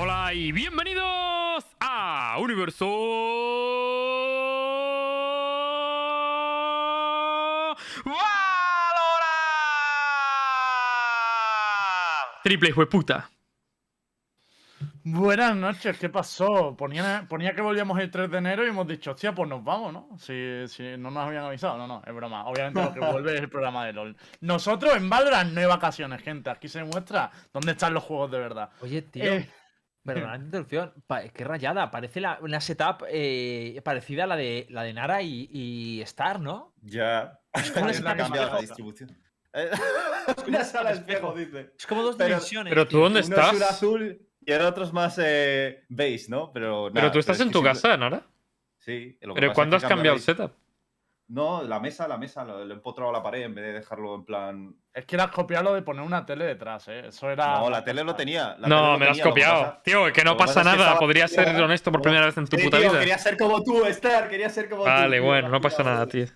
Hola y bienvenidos a Universo Valorant. Triple hijo de puta. Buenas noches, ¿qué pasó? Ponía, ponía que volvíamos el 3 de enero y hemos dicho, hostia, pues nos vamos, ¿no? Si, si no nos habían avisado, no, no, es broma. Obviamente lo que vuelve es el programa de LOL. Nosotros en Valorant no hay vacaciones, gente. Aquí se muestra dónde están los juegos de verdad. Oye, tío. Eh, Perdona la interrupción. Pa- qué rayada. Parece la- una setup eh, parecida a la de, la de Nara y, y Star, ¿no? Ya. como una cambiado la espejo. distribución. Eh, Una sala espejo, dice. Es como dos Pero- dimensiones. Pero tú tío. dónde Uno estás? es azul y el otro es más eh, beige, ¿no? Pero, tú estás es en tu siempre- casa, Nara. Sí. lo que Pero ¿cuándo es has cambiado el setup? No, la mesa, la mesa, lo, lo he empotrado a la pared en vez de dejarlo en plan. Es que le has copiado lo de poner una tele detrás, ¿eh? Eso era. No, la tele lo tenía. la No, lo me lo has lo copiado. pasa- Tío, que no lo pasa pasa es que nada. Podrías ser honesto por primera vez en tu Sí, puta tío, vida. Quería ser como tú, Star, quería ser como tú. Vale, tío, bueno, no pasa nada, tío.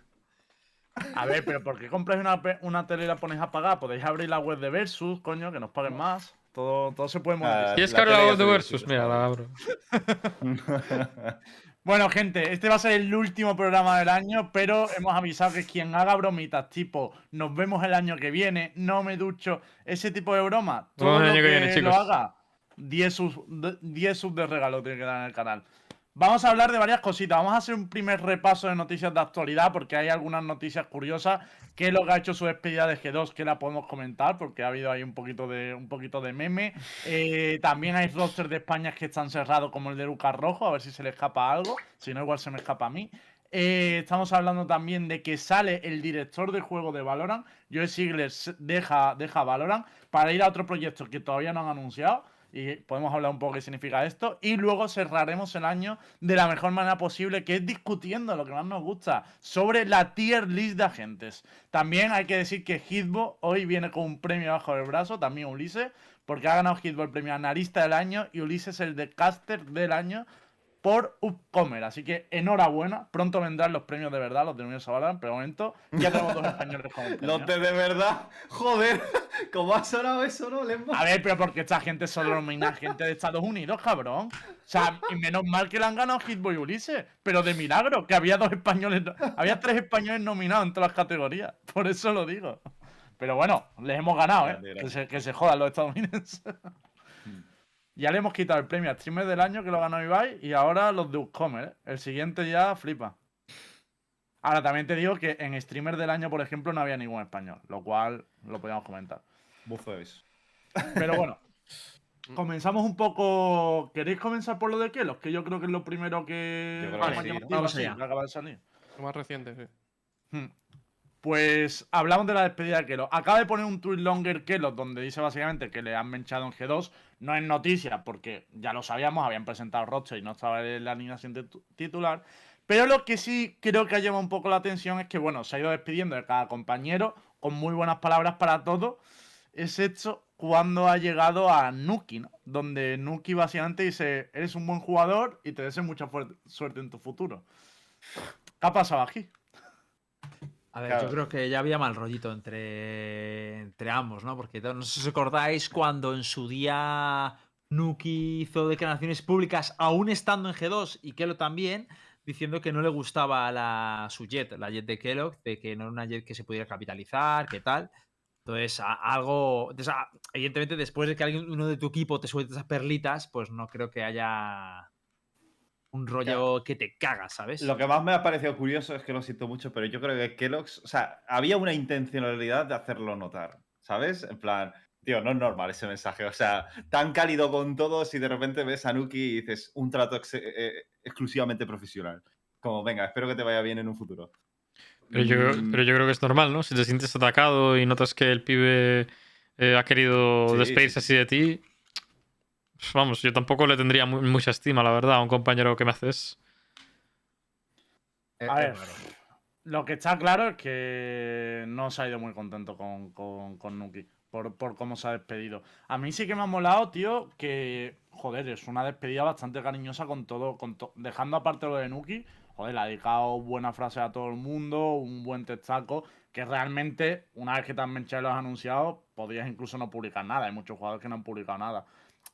A ver, pero ¿por qué compráis una, una tele y la ponéis a pagar? Podéis abrir la web de Versus, coño, que nos paguen más. Todo, todo se puede monetizar. Ah, ¿Quieres la que abra la web de Versus? Mira, la abro. Bueno, gente, este va a ser el último programa del año, pero hemos avisado que quien haga bromitas tipo nos vemos el año que viene, no me ducho, ese tipo de vemos todo el lo año que que viene, lo chicos. haga, 10 subs, de- 10 subs de regalo tiene que dar en el canal. Vamos a hablar de varias cositas. Vamos a hacer un primer repaso de noticias de actualidad porque hay algunas noticias curiosas. ¿Qué es lo que ha hecho su despedida de G2? Que la podemos comentar porque ha habido ahí un poquito de, un poquito de meme. Eh, también hay rosters de España que están cerrados como el de Lucas Rojo, a ver si se le escapa algo. Si no, igual se me escapa a mí. Eh, estamos hablando también de que sale el director de juego de Valorant. Joe Sigler deja, deja Valorant para ir a otro proyecto que todavía no han anunciado. Y podemos hablar un poco qué significa esto. Y luego cerraremos el año de la mejor manera posible, que es discutiendo lo que más nos gusta sobre la tier list de agentes. También hay que decir que Hitbo hoy viene con un premio bajo el brazo, también Ulises, porque ha ganado Hitbo el premio analista del año y Ulises el de caster del año por Upcomer. Así que enhorabuena. Pronto vendrán los premios de verdad, los de Universo Valorant, pero de momento ya tenemos dos españoles premio. Los de de verdad. Joder, ¿cómo ha sonado eso, no, Lembo? A ver, pero porque esta gente solo nomina gente de Estados Unidos, cabrón. O sea, y menos mal que le han ganado Hitboy Ulises, pero de milagro, que había dos españoles, había tres españoles nominados en todas las categorías. Por eso lo digo. Pero bueno, les hemos ganado, ¿eh? Que se, que se jodan los estadounidenses. Ya le hemos quitado el premio a streamer del año que lo ganó Ibai y ahora los de Upcomer, ¿eh? El siguiente ya flipa. Ahora también te digo que en streamer del año, por ejemplo, no había ningún español, lo cual lo podíamos comentar. Beso. Pero bueno, comenzamos un poco. ¿Queréis comenzar por lo de Kelos? Que yo creo que es lo primero que. Yo creo más que sí, ¿no? llamativo, Vamos así, allá. que acaba de salir. Lo más reciente, sí. Hmm. Pues hablamos de la despedida de Kelos. Acaba de poner un tweet longer Kelos donde dice básicamente que le han menchado en G2. No es noticia porque ya lo sabíamos, habían presentado roster y no estaba en la alineación titu- titular. Pero lo que sí creo que ha llamado un poco la atención es que, bueno, se ha ido despidiendo de cada compañero con muy buenas palabras para todos, excepto cuando ha llegado a Nuki, ¿no? Donde Nuki básicamente dice, eres un buen jugador y te deseo mucha suerte en tu futuro. ¿Qué ha pasado aquí? A ver, Claro. yo creo que ya había mal rollito entre, entre ambos, ¿no? Porque no sé si os acordáis cuando en su día Nuki hizo declaraciones públicas, aún estando en G2 y Kelo también, diciendo que no le gustaba la, su jet, la jet de Kellogg, de que no era una jet que se pudiera capitalizar, que tal. Entonces, a- algo. entonces, a- evidentemente, después de que alguien, uno de tu equipo te suelte esas perlitas, pues no creo que haya un rollo que te cagas, ¿sabes? Lo que más me ha parecido curioso es que lo siento mucho, pero yo creo que Kellogg's, o sea, había una intencionalidad de hacerlo notar, ¿sabes? En plan, tío, no es normal ese mensaje, o sea, tan cálido con todos y de repente ves a Nuki y dices un trato ex- eh, exclusivamente profesional. Como, venga, espero que te vaya bien en un futuro. Pero yo, Mm, pero yo creo que es normal, ¿no? Si te sientes atacado y notas que el pibe eh, ha querido Sí, despedirse sí, así de ti, vamos, yo tampoco le tendría mu- mucha estima, la verdad, a un compañero que me haces. Eh, A eh, ver, lo que está claro es que no se ha ido muy contento con, con, con Nuki por, por cómo se ha despedido. A mí sí que me ha molado, tío, que, joder, es una despedida bastante cariñosa con todo, con to- dejando aparte lo de Nuki. Joder, le ha dedicado buena frase a todo el mundo, un buen textaco. que realmente, una vez que también Chai lo has anunciado, podrías incluso no publicar nada. Hay muchos jugadores que no han publicado nada.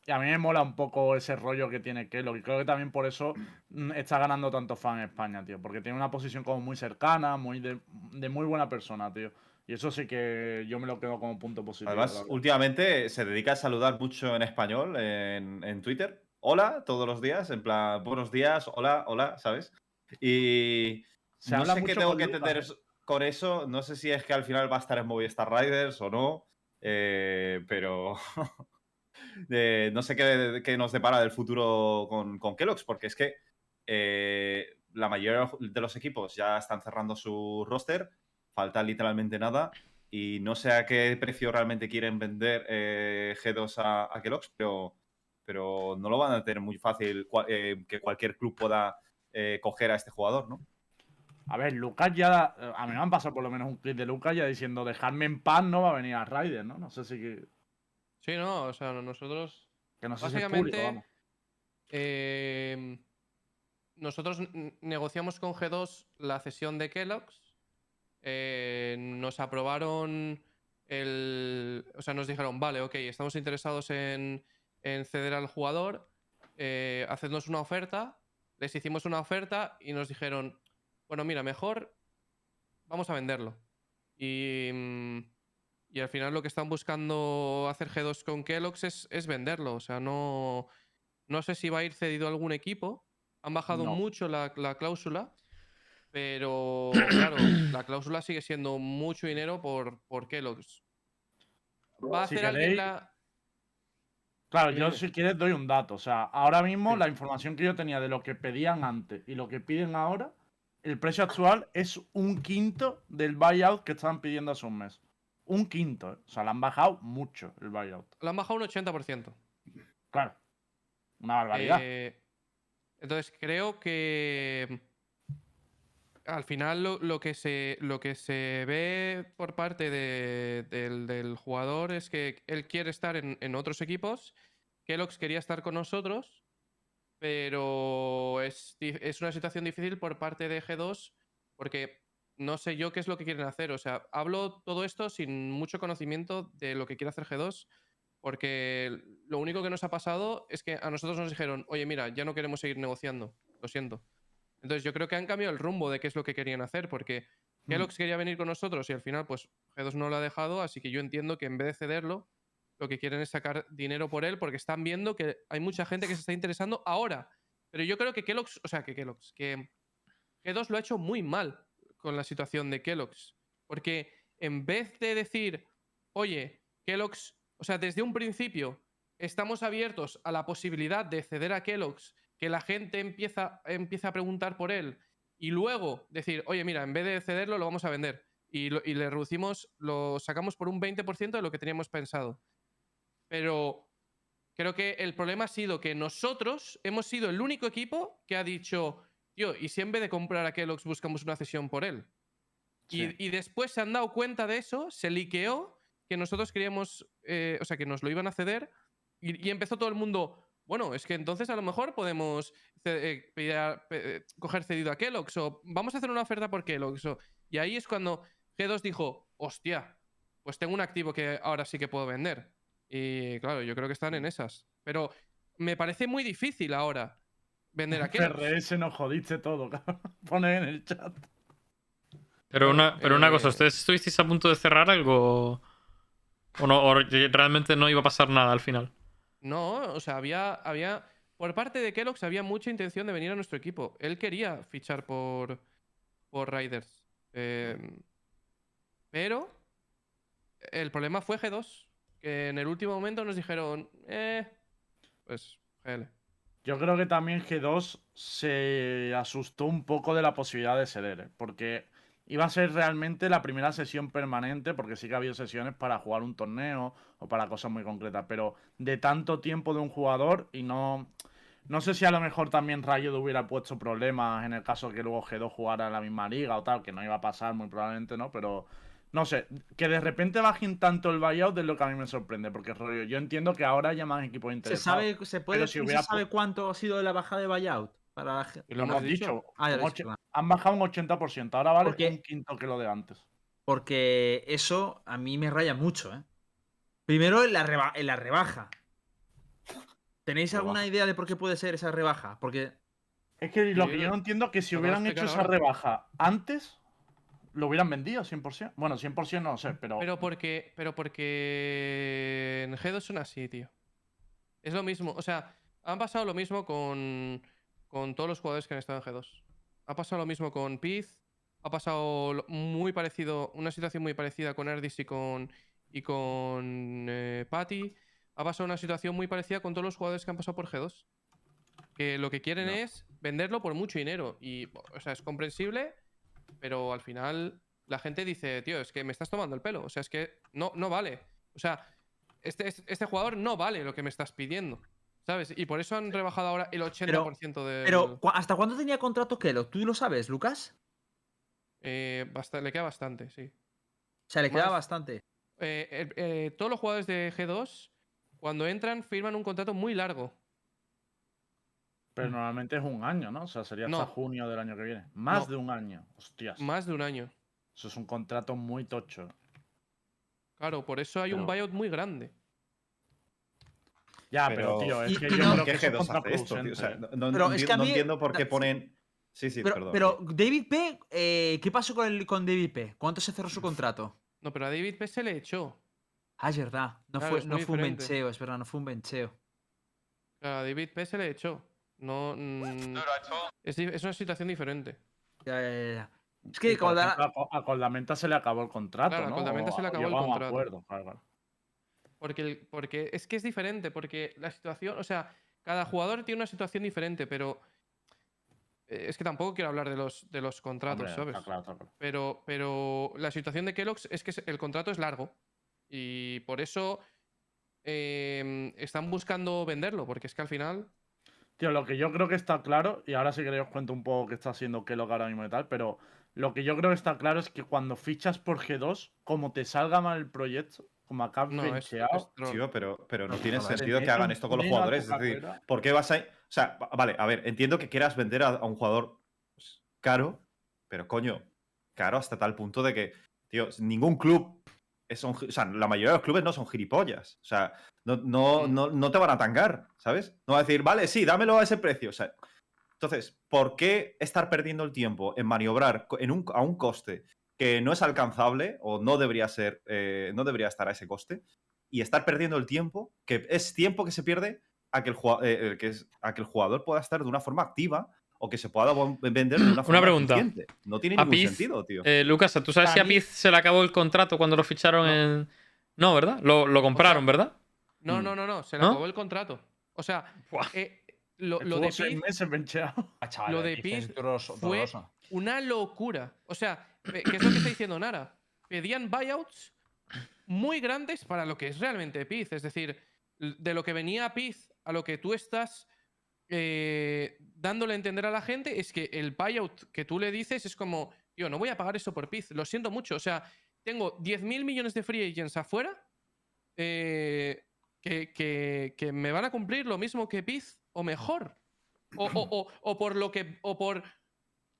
Y a mí me mola un poco ese rollo que tiene Kelo. Y creo que también por eso mm, está ganando tanto fan en España, tío. Porque tiene una posición como muy cercana, muy de, de muy buena persona, tío. Y eso sí que yo me lo quedo como punto positivo. Además, últimamente se dedica a saludar mucho en español en, en Twitter. Hola, todos los días, en plan, buenos días, hola, hola, ¿sabes? Y Se no habla sé qué tengo que entender ¿eh? con eso. No sé si es que al final va a estar en Movistar Riders o no. eh, pero no sé qué, qué nos depara del futuro con, con porque es que eh, la mayoría de los equipos ya están cerrando su roster, falta literalmente nada. Y no sé a qué precio realmente quieren vender eh, G2 a, a Kellogg's, pero, pero no lo van a tener muy fácil eh, que cualquier club pueda coger a este jugador, ¿no? A ver, Lucas ya. A mí me han pasado por lo menos un clip de Lucas ya diciendo: dejadme en paz, no va a venir a Ryder, ¿no? No sé si. Sí, no, o sea, nosotros que no sé si es Básicamente, público, vamos. eh, nosotros n- negociamos con G2 la cesión de Kellogg's. eh, nos aprobaron el. O sea, nos dijeron, vale, ok, estamos interesados en, en ceder al jugador. Eh, hacednos una oferta. Les hicimos una oferta y nos dijeron, bueno, mira, mejor vamos a venderlo. Y, mm, y al final lo que están buscando hacer G2 con Kellogg's es, es venderlo. O sea, no, no sé si va a ir cedido a algún equipo. Han bajado No. mucho la, la cláusula. Pero claro, la cláusula sigue siendo mucho dinero por, por Kellogg's. ¿Va a Si hacer alguien queréis- la.? Claro, yo si quieres doy un dato. O sea, ahora mismo Sí. la información que yo tenía de lo que pedían antes y lo que piden ahora, el precio actual es un quinto del buyout que estaban pidiendo hace un mes. Un quinto, ¿eh? O sea, le han bajado mucho el buyout. Lo han bajado un 80%. Claro. Una barbaridad. Eh, entonces, creo que al final lo, lo que, se, lo que se ve por parte de- del, del jugador es que él quiere estar en, en otros equipos. Kellogg's quería estar con nosotros, pero es, es una situación difícil por parte de G2 porque no sé yo qué es lo que quieren hacer. O sea, hablo todo esto sin mucho conocimiento de lo que quiere hacer G2 porque lo único que nos ha pasado es que a nosotros nos dijeron, oye, mira, ya no queremos seguir negociando, lo siento. Entonces yo creo que han cambiado el rumbo de qué es lo que querían hacer, porque Mm. Kellogg's quería venir con nosotros y al final pues G2 no lo ha dejado, así que yo entiendo que en vez de cederlo, lo que quieren es sacar dinero por él porque están viendo que hay mucha gente que se está interesando ahora. Pero yo creo que Kellogg's, o sea, que Kellogg's, que G2 lo ha hecho muy mal con la situación de Kellogg's. Porque en vez de decir, oye, Kellogg's, o sea, desde un principio estamos abiertos a la posibilidad de ceder a Kellogg's, que la gente empieza, a preguntar por él, y luego decir, oye, mira, en vez de cederlo, lo vamos a vender. Y, lo- y le reducimos, lo sacamos por un 20% de lo que teníamos pensado. Pero creo que el problema ha sido que nosotros hemos sido el único equipo que ha dicho, tío, ¿y si en vez de comprar a Kellogg's buscamos una cesión por él? Y, Sí. y después se han dado cuenta de eso, se liqueó que nosotros queríamos, eh, o sea, que nos lo iban a ceder y, y empezó todo el mundo, bueno, es que entonces a lo mejor podemos eh, eh, coger cedido a Kellogg's o vamos a hacer una oferta por Kellogg's. o- y ahí es cuando G2 dijo, hostia, pues tengo un activo que ahora sí que puedo vender. Y claro, yo creo que están en esas. Pero me parece muy difícil ahora vender. FRS nos jodiste todo, cabrón. Pone en el chat. Pero una, pero una cosa, eh, ¿ustedes estuvisteis a punto de cerrar algo? ¿O, no, o realmente no iba a pasar nada al final? No, o sea, había, había. Por parte de Kellogg's había mucha intención de venir a nuestro equipo. Él quería fichar por, por Riders. Eh, pero el problema fue G2. Que en el último momento nos dijeron, eh, pues, GL. Yo creo que también G2 se asustó un poco de la posibilidad de ceder, ¿eh? porque iba a ser realmente la primera sesión permanente, porque sí que ha habido sesiones para jugar un torneo o para cosas muy concretas, pero de tanto tiempo de un jugador y no... No sé si a lo mejor también Rayo hubiera puesto problemas en el caso que luego G2 jugara en la misma liga o tal, que no iba a pasar muy probablemente, ¿no? Pero no sé, que de repente bajen tanto el buyout es lo que a mí me sorprende, porque rollo, yo entiendo que ahora haya más equipos ¿Se interesados. sabe, se puede, Pero si ¿se hubiera sabe pu- cuánto ha sido la bajada de buyout? Para la Y Lo hemos dicho. Ah, ya lo dicho, claro. Han bajado un 80%, ahora vale Porque- un quinto que lo de antes. Porque eso a mí me raya mucho, ¿eh? Primero en la, reba- en la rebaja. ¿Tenéis alguna idea de por qué puede ser esa rebaja? Porque Es que lo que yo no entiendo es que si hubieran hecho esa rebaja antes, lo hubieran vendido 100%. Bueno, 100% no lo sé, pero. Pero porque, pero porque en G2 son así, tío. Es lo mismo. O sea, han pasado lo mismo con, con todos los jugadores que han estado en G2. Ha pasado lo mismo con Piz. Ha pasado muy parecido, una situación muy parecida con Erdis y con, y con eh, Patty. Ha pasado una situación muy parecida con todos los jugadores que han pasado por G2. Que lo que quieren No. es venderlo por mucho dinero. Y, o sea, es comprensible, pero al final la gente dice, tío, es que me estás tomando el pelo. O sea, es que no, no vale. O sea, este, este jugador no vale lo que me estás pidiendo. ¿Sabes? Y por eso han rebajado ahora el 80% de. Pero, ¿cu- ¿hasta cuándo tenía contrato Kellogg? ¿Tú lo sabes, Lucas? Eh, le queda bastante, sí. O sea, le queda Más- bastante. Eh, eh, todos los jugadores de G2, cuando entran, firman un contrato muy largo. Pero normalmente es un año, ¿no? O sea, sería hasta No. junio del año que viene. Más No. de un año. Hostias. Más de un año. Eso es un contrato muy tocho. Claro, por eso hay un buyout muy grande. Ya, pero, Pero- tío, es Y- que yo no- creo ¿Qué que es G2 hace esto, tío? O sea, no, no Pero es enti- que a no mí- entiendo por qué ponen. Sí, sí, Pero, perdón. pero David P., eh, ¿qué pasó con, el, con David P? ¿Cuánto se cerró su contrato? No, pero a David P se le echó. Ah, es verdad. No Claro, fue, es no fue un bencheo, es verdad, no fue un bencheo. A David P se le echó. No. mm, es, una situación diferente. Ya, ya, ya. Es que ejemplo, a Co- a Coldamenta se le acabó el contrato, Claro, a ¿no? Coldamenta se le acabó el a contrato. acuerdo, claro, claro. Porque, el- porque es que es diferente, porque la situación, o sea, cada jugador tiene una situación diferente, pero eh, es que tampoco quiero hablar de los, de los contratos, Hombre, ¿sabes? está claro, está claro. Pero, pero la situación de Kellogg's es que el contrato es largo y por eso em, están buscando venderlo, porque es que al final, Tío, lo que yo creo que está claro, y ahora sí que os cuento un poco qué está haciendo Kellogg ahora mismo y tal, pero lo que yo creo que está claro es que cuando fichas por G2, como te salga mal el proyecto, como acabas no, es, es pero, pero no No, tiene sentido que hagan esto con los jugadores. Es decir. ¿por qué vas a.? O sea, va- vale, a ver, entiendo que quieras vender a, a un jugador caro, pero coño, caro hasta tal punto de que, tío, ningún club. O sea, la mayoría de los clubes no son gilipollas. O sea, no, no, Mm. no, no te van a tangar, ¿sabes? No va a decir, vale, sí, dámelo a ese precio. O sea, entonces, ¿por qué estar perdiendo el tiempo en maniobrar en un, a un coste que no es alcanzable o no debería ser, eh, no debería estar a ese coste? Y estar perdiendo el tiempo, que es tiempo que se pierde a que el, eh, eh, que es- a que el jugador pueda estar de una forma activa o que se pueda vender de una forma pregunta. eficiente. No tiene ningún Piz, sentido, tío. Eh, Lucas, ¿tú sabes Para si a mí- Piz se le acabó el contrato cuando lo ficharon No. en. No, ¿verdad? Lo, lo compraron, ¿verdad? No, Mm. no, no, no, se le ¿No? acabó el contrato. O sea, eh, lo, de seis Piz, meses bencheado. Ah, chaval, Lo de Piz fue- doloroso. una locura. O sea, pe- ¿qué es lo que está diciendo Nara? Pedían buyouts muy grandes para lo que es realmente Piz. Es decir, de lo que venía Piz a lo que tú estás eh, dándole a entender a la gente es que el buyout que tú le dices es como, tío, no voy a pagar eso por Piz. Lo siento mucho. O sea, tengo 10.000 millones de free agents afuera eh, que, que- que me van a cumplir lo mismo que Piz o mejor. O, o- o- o por lo que. O por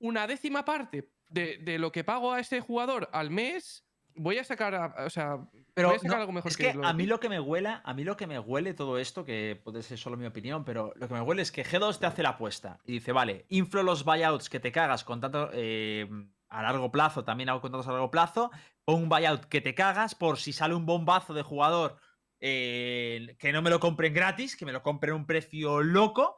una décima parte de, de lo que pago a ese jugador al mes. Voy a sacar. a- o sea. Pero voy a sacar no, algo mejor es que, que lo a mí lo que me huele, a mí lo que me huele todo esto, que puede ser solo mi opinión, pero lo que me huele es que G2 te hace la apuesta y dice, vale, inflo los buyouts que te cagas con tanto eh, a largo plazo, también hago contratos a largo plazo, pon un buyout que te cagas por si sale un bombazo de jugador eh, que no me lo compren gratis, que me lo compren a un precio loco.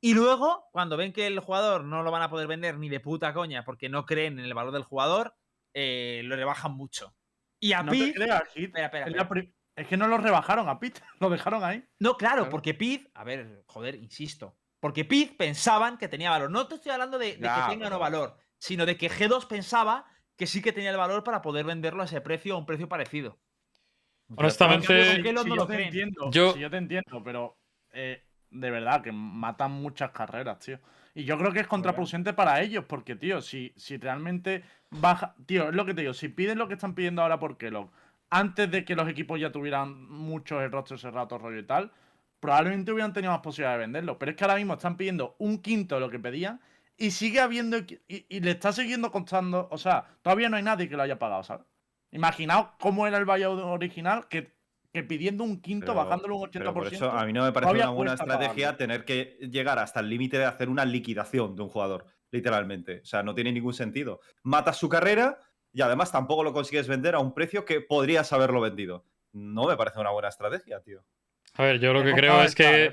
Y luego, cuando ven que el jugador no lo van a poder vender ni de puta coña porque no creen en el valor del jugador, eh, lo rebajan mucho. Y a No te creas, Hit. Espera, espera, Es, espera. que no lo rebajaron a Pete, lo dejaron ahí. No, claro, Claro. porque Piz, a ver, joder, insisto. Porque Piz pensaban que tenía valor. No te estoy hablando de, que tenga o no valor, sino de que G2 pensaba que sí que tenía el valor para poder venderlo a ese precio o a un precio parecido. Honestamente, En cambio, Kellogg Si no yo te entiendo, Yo- si yo te entiendo, pero eh, de verdad que matan muchas carreras, tío. Y yo creo que es contraproducente para ellos, porque, tío, si, si realmente baja. Tío, es lo que te digo, si piden lo que están pidiendo ahora por Kellogg, antes de que los equipos ya tuvieran muchos el rostro cerrado, rollo y tal, probablemente hubieran tenido más posibilidad de venderlo. Pero es que ahora mismo están pidiendo un quinto de lo que pedían y sigue habiendo. Y, y le está siguiendo costando. O sea, todavía no hay nadie que lo haya pagado, ¿sabes? Imaginaos cómo era el buyout original, que, que pidiendo un quinto, Pero- bajándolo un 80%. Pero por eso a mí no me parece una buena estrategia pagarlo. tener que llegar hasta el límite de hacer una liquidación de un jugador, literalmente. O sea, no tiene ningún sentido. Matas su carrera y además tampoco lo consigues vender a un precio que podrías haberlo vendido. No me parece una buena estrategia, tío. A ver, yo lo que creo es que. eh.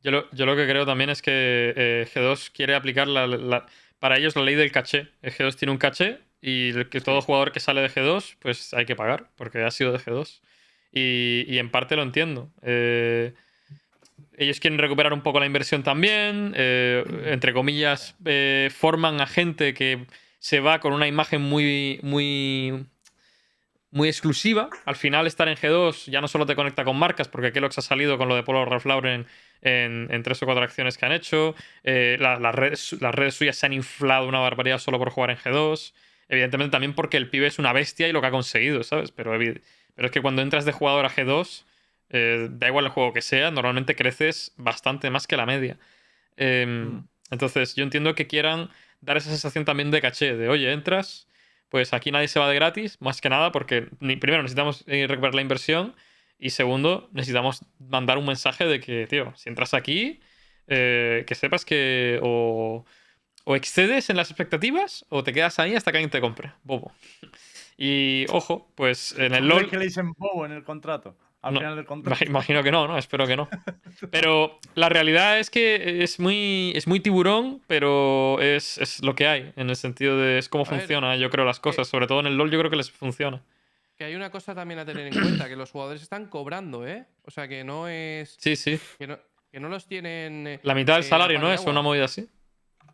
Yo lo, yo lo que creo también es que eh, G2 quiere aplicar la, la- para ellos la ley del caché. El G2 tiene un caché y que todo jugador que sale de G2 pues hay que pagar porque ha sido de G2. Y, en parte lo entiendo. Eh, ellos quieren recuperar un poco la inversión también. eh, entre comillas, eh, forman a gente que se va con una imagen muy, muy, muy exclusiva. Al final, estar en G2 ya no solo te conecta con marcas, porque Kellogg's ha salido con lo de Polo Ralph Lauren en, tres o cuatro acciones que han hecho. La- las, redes, suyas se han inflado una barbaridad solo por jugar en G2. Evidentemente también porque el pibe es una bestia y lo que ha conseguido, ¿sabes? Pero, pero es que cuando entras de jugador a G2, eh, da igual el juego que sea, normalmente creces bastante más que la media. Em, Mm. Entonces, yo entiendo que quieran dar esa sensación también de caché, de oye, entras, pues aquí nadie se va de gratis, más que nada porque ni- primero necesitamos eh, recuperar la inversión y segundo, necesitamos mandar un mensaje de que, tío, si entras aquí, eh, que sepas que o, o excedes en las expectativas o te quedas ahí hasta que alguien te compre, bobo. Y ojo, pues en el ¿Tú crees LOL... que le dicen bobo en el contrato? Al No, final del contrato. Imag- Imagino que no, ¿no? Espero que no. Pero la realidad es que es muy, es muy tiburón, pero es, es lo que hay, en el sentido de es cómo A ver, funciona, yo creo, las cosas. Sobre todo en el LoL yo creo que les funciona. Que hay una cosa también a tener en cuenta, que los jugadores están cobrando, ¿eh? O sea, que no es... Sí, sí. Que no, que no los tienen... eh, La mitad del eh, salario, ¿no? de Es una movida así.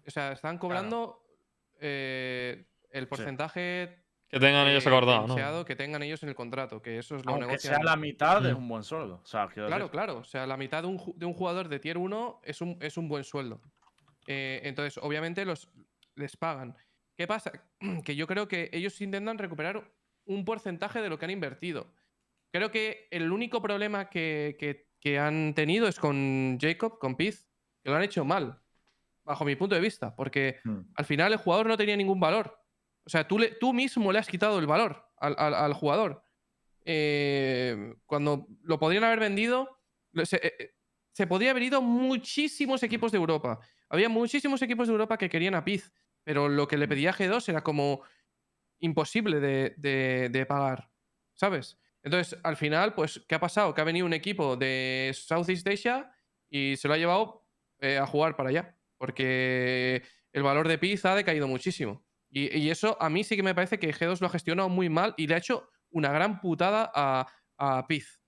O sea, están cobrando eh, el porcentaje Que tengan ellos eh, acordado, ¿no? que tengan ellos en el contrato, que eso es lo Aunque negocian. sea la mitad, es Mm. un buen sueldo. O sea, quiero Claro, decir, claro. O sea, la mitad de un, de un jugador de tier 1 es un, es un buen sueldo. Eh, entonces, obviamente, los, les pagan. ¿Qué pasa? Que yo creo que ellos intentan recuperar un porcentaje de lo que han invertido. Creo que el único problema que, que- que han tenido es con Jacob, con Piz, que lo han hecho mal, bajo mi punto de vista, porque Hmm. al final el jugador no tenía ningún valor. O sea, tú, mismo le has quitado el valor al, jugador. Eh, cuando lo podrían haber vendido, se, eh, eh, podría haber ido muchísimos equipos de Europa. Había muchísimos equipos de Europa que querían a Piz, pero lo que le pedía G2 era como imposible de pagar, ¿sabes? Entonces, al final, pues, ¿qué ha pasado? Que ha venido un equipo de Southeast Asia y se lo ha llevado eh, a jugar para allá, porque el valor de Piz ha decaído muchísimo. Y, y eso a mí sí que me parece que G2 lo ha gestionado muy mal y le ha hecho una gran putada a, a Piz.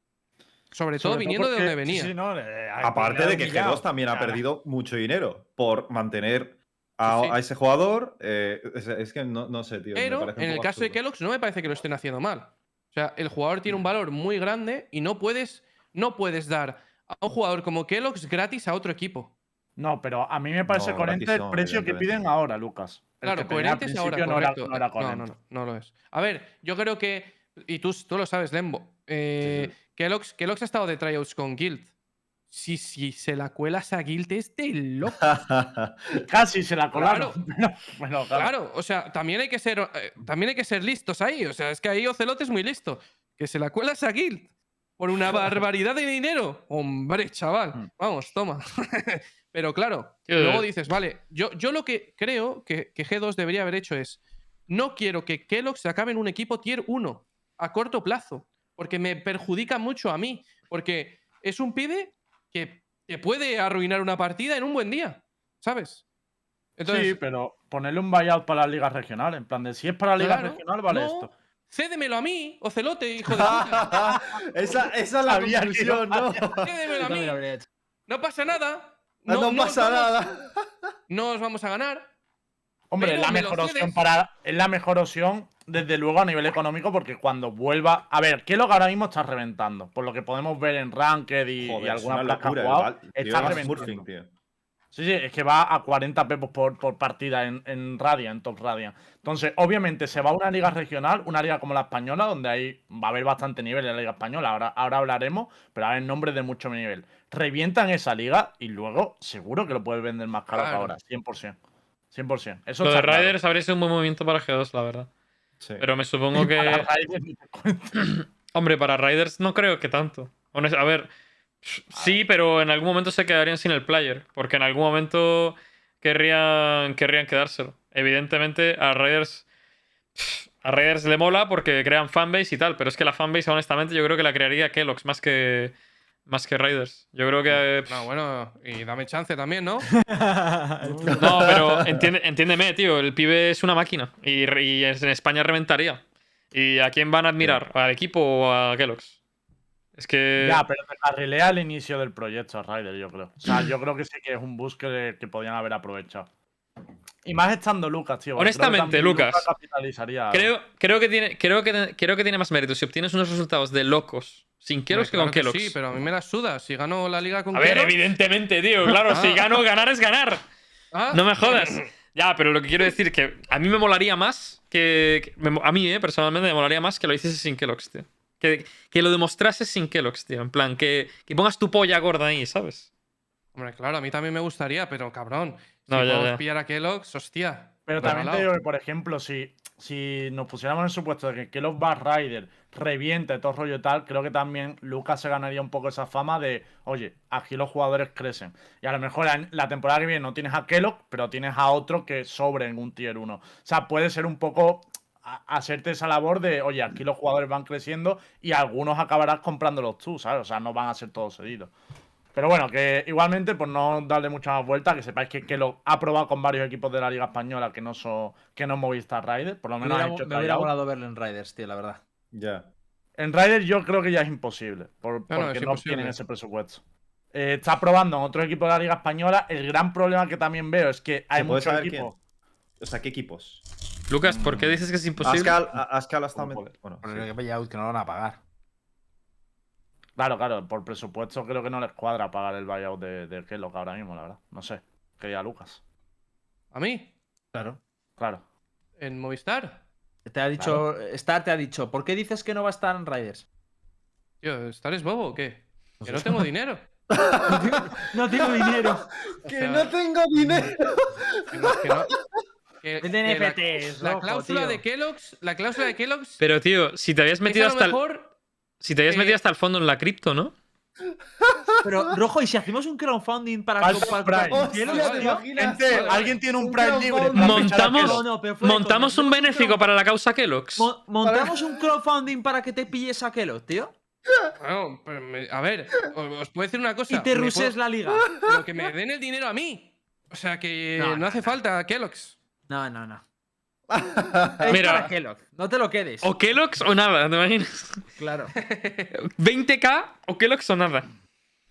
Sobre, todo viniendo de donde venía. sí, sí, no, le- Aparte de que humillado. G2 también ha Claro. perdido mucho dinero por mantener a, Sí, sí. a ese jugador. eh, es, es que no, no sé, tío. Pero en el caso de. Kellogg's no me parece que lo estén haciendo mal. O sea, el jugador tiene un valor muy grande y no puedes, no puedes dar a un jugador como Kellogg's gratis a otro equipo. No, pero a mí me parece No, coherente el precio que piden ahora, Lucas. Claro, coherente es ahora, no era- correcto. no era no, no, lo es. A ver, yo creo que, y tú, tú lo sabes, Lembo, eh, Kellogg's, Kellogg's ha estado de tryouts con Guild. Si, si se la cuelas a Guild es de loco. Casi se la colaron. Claro. bueno, claro. Claro, o sea, también hay que ser, eh, también hay que ser listos ahí. O sea, es que ahí Ocelote es muy listo. Que se la cuelas a Guild por una barbaridad de dinero. Hombre, chaval. Mm. Vamos, toma. Pero claro, luego dices, vale, yo, yo lo que creo que, que G2 debería haber hecho es, no quiero que Kellogg se acabe en un equipo tier 1 a corto plazo, porque me perjudica mucho a mí, porque es un pibe que te puede arruinar una partida en un buen día, ¿sabes? sí, pero ponerle un buyout para las ligas regionales. En plan de si es para la liga Claro, regional, vale no, esto. Cédemelo a mí, Ocelote, hijo de puta. esa, esa es la conclusión, ¿no? Cédemelo a mí. No pasa nada. No, os pasa vamos- nada. No os vamos a ganar. Hombre, es la me mejor opción para. Es la mejor opción, desde luego, a nivel económico, porque cuando vuelva. A ver, ¿qué lo que ahora mismo está reventando? Por lo que podemos ver en Ranked y, y Joder, es algunas una placas que ha locura. el está reventando. tío. Sí, sí, es que va a 40 pepos por, por partida en, en Radiant, en Top Radiant. Entonces, obviamente, se va a una liga regional, una liga como la española, donde ahí va a haber bastante nivel en la liga española. Ahora, ahora hablaremos, pero va a haber nombres de mucho nivel. Revientan esa liga y luego seguro que lo puedes vender más caro Claro. que ahora, 100%. 100%. Eso Lo de claro. Riders habría sido un buen movimiento para G2, la verdad. Sí. Pero me supongo que. Para cuento. Hombre, para Riders no creo que tanto. A ver, sí, pero en algún momento se quedarían sin el player. Porque en algún momento querrían, querrían quedárselo. Evidentemente, a Riders. A Raiders le mola porque crean fanbase y tal, pero es que la fanbase, honestamente, yo creo que la crearía Kellogg's más que, más que Raiders. Yo creo que. No, bueno, y dame chance también, ¿no? No, pero entiende- entiéndeme, tío. El pibe es una máquina. Y, y es- en España reventaría. ¿Y a quién van a admirar? ¿Al equipo o a Kellogg's? Es que. Ya, pero te carrilea al inicio del proyecto a Ryder, yo creo. O sea, yo creo que sí que es un boost que, que podían haber aprovechado. Y más estando Lucas, tío. que Honestamente, Lucas, capitalizaría. Creo, creo, que tiene, creo, que, creo que tiene más mérito si obtienes unos resultados de locos sin Kellogg's que con Kellogg's. Sí, pero a mí me las sudas. Si gano la liga con A ver, evidentemente, tío. Claro, si Ah. gano, ganar es ganar. Ah, No me jodas. Ya, pero lo que quiero decir que a mí me molaría más que. que- me a mí, eh, personalmente, me molaría más que lo hicieses sin Kellogg's, tío. Que, que lo demostrases sin Kellogg's, tío. En plan, que, que pongas tu polla gorda ahí, ¿sabes? Hombre, claro, a mí también me gustaría, pero cabrón. Si No, ya, podemos ya. pillar a Kellogg's, hostia. Pero también te digo que, por ejemplo, si, si nos pusiéramos en el supuesto de que Kellogg Bar Rider reviente todo rollo y tal, creo que también Lucas se ganaría un poco esa fama de, oye, aquí los jugadores crecen. Y a lo mejor la, la temporada que viene no tienes a Kellogg, pero tienes a otro que sobre en un tier 1. O sea, puede ser un poco hacerte esa labor de, oye, aquí los jugadores van creciendo y algunos acabarás comprándolos tú, ¿sabes? O sea, no van a ser todos cedidos. Pero bueno, que igualmente, por no darle mucha más vuelta, que sepáis que, que lo ha probado con varios equipos de la Liga Española que no son que no Movistar Rider, por lo Me menos ha hubiera, hecho me hubiera molado verlo en Riders, tío, la verdad. Ya. En Rider yo creo que ya es imposible, por- No, no, porque no imposible. tienen ese presupuesto. Eh, está probando en otros equipos de la Liga Española. El gran problema que también veo es que hay ¿Se puede muchos equipos. O sea, ¿qué equipos? Lucas, ¿por qué dices que es imposible? Ascal, Ascal ha estado. Bueno, Por el buyout que no lo van a pagar. Claro, claro, por presupuesto creo que no les cuadra pagar el buyout de, de Kellogg ahora mismo, la verdad. No sé. Que ya Lucas. ¿A mí? Claro. Claro. ¿En Movistar? Te ha dicho, Star te ha dicho, ¿por qué dices que no va a estar en Riders? Tío, ¿estar es bobo o qué? Que no tengo dinero. No tengo dinero. O sea, tengo dinero! que no- que no- que- Vende que la- NFTs, la, loco, cláusula tío. de Kellogg's, la cláusula de Kellogg's Pero, tío, si te habías metido hasta el, si te habías eh, metido hasta el fondo en la cripto, ¿no? Pero, Rojo, ¿y si hacemos un crowdfunding para comprar Prime. Kellogg's, ¿alguien tiene un Un Prime libre? Montamos-? No, no, pero Montamos un benéfico para la causa Kellogg's. Mo- montamos un crowdfunding para que te pilles a Kellogg, tío. Bueno, pero me- a ver, os os puedo decir una cosa. Y te ruses puedo- la liga. Pero que me den el dinero a mí. O sea que No, hace falta Kellogg's. No, no, no. Es Mira. para Kellogg. No te lo quedes. O Kellogg's o nada, ¿te imaginas? Claro. 20k o Kellogg's o nada.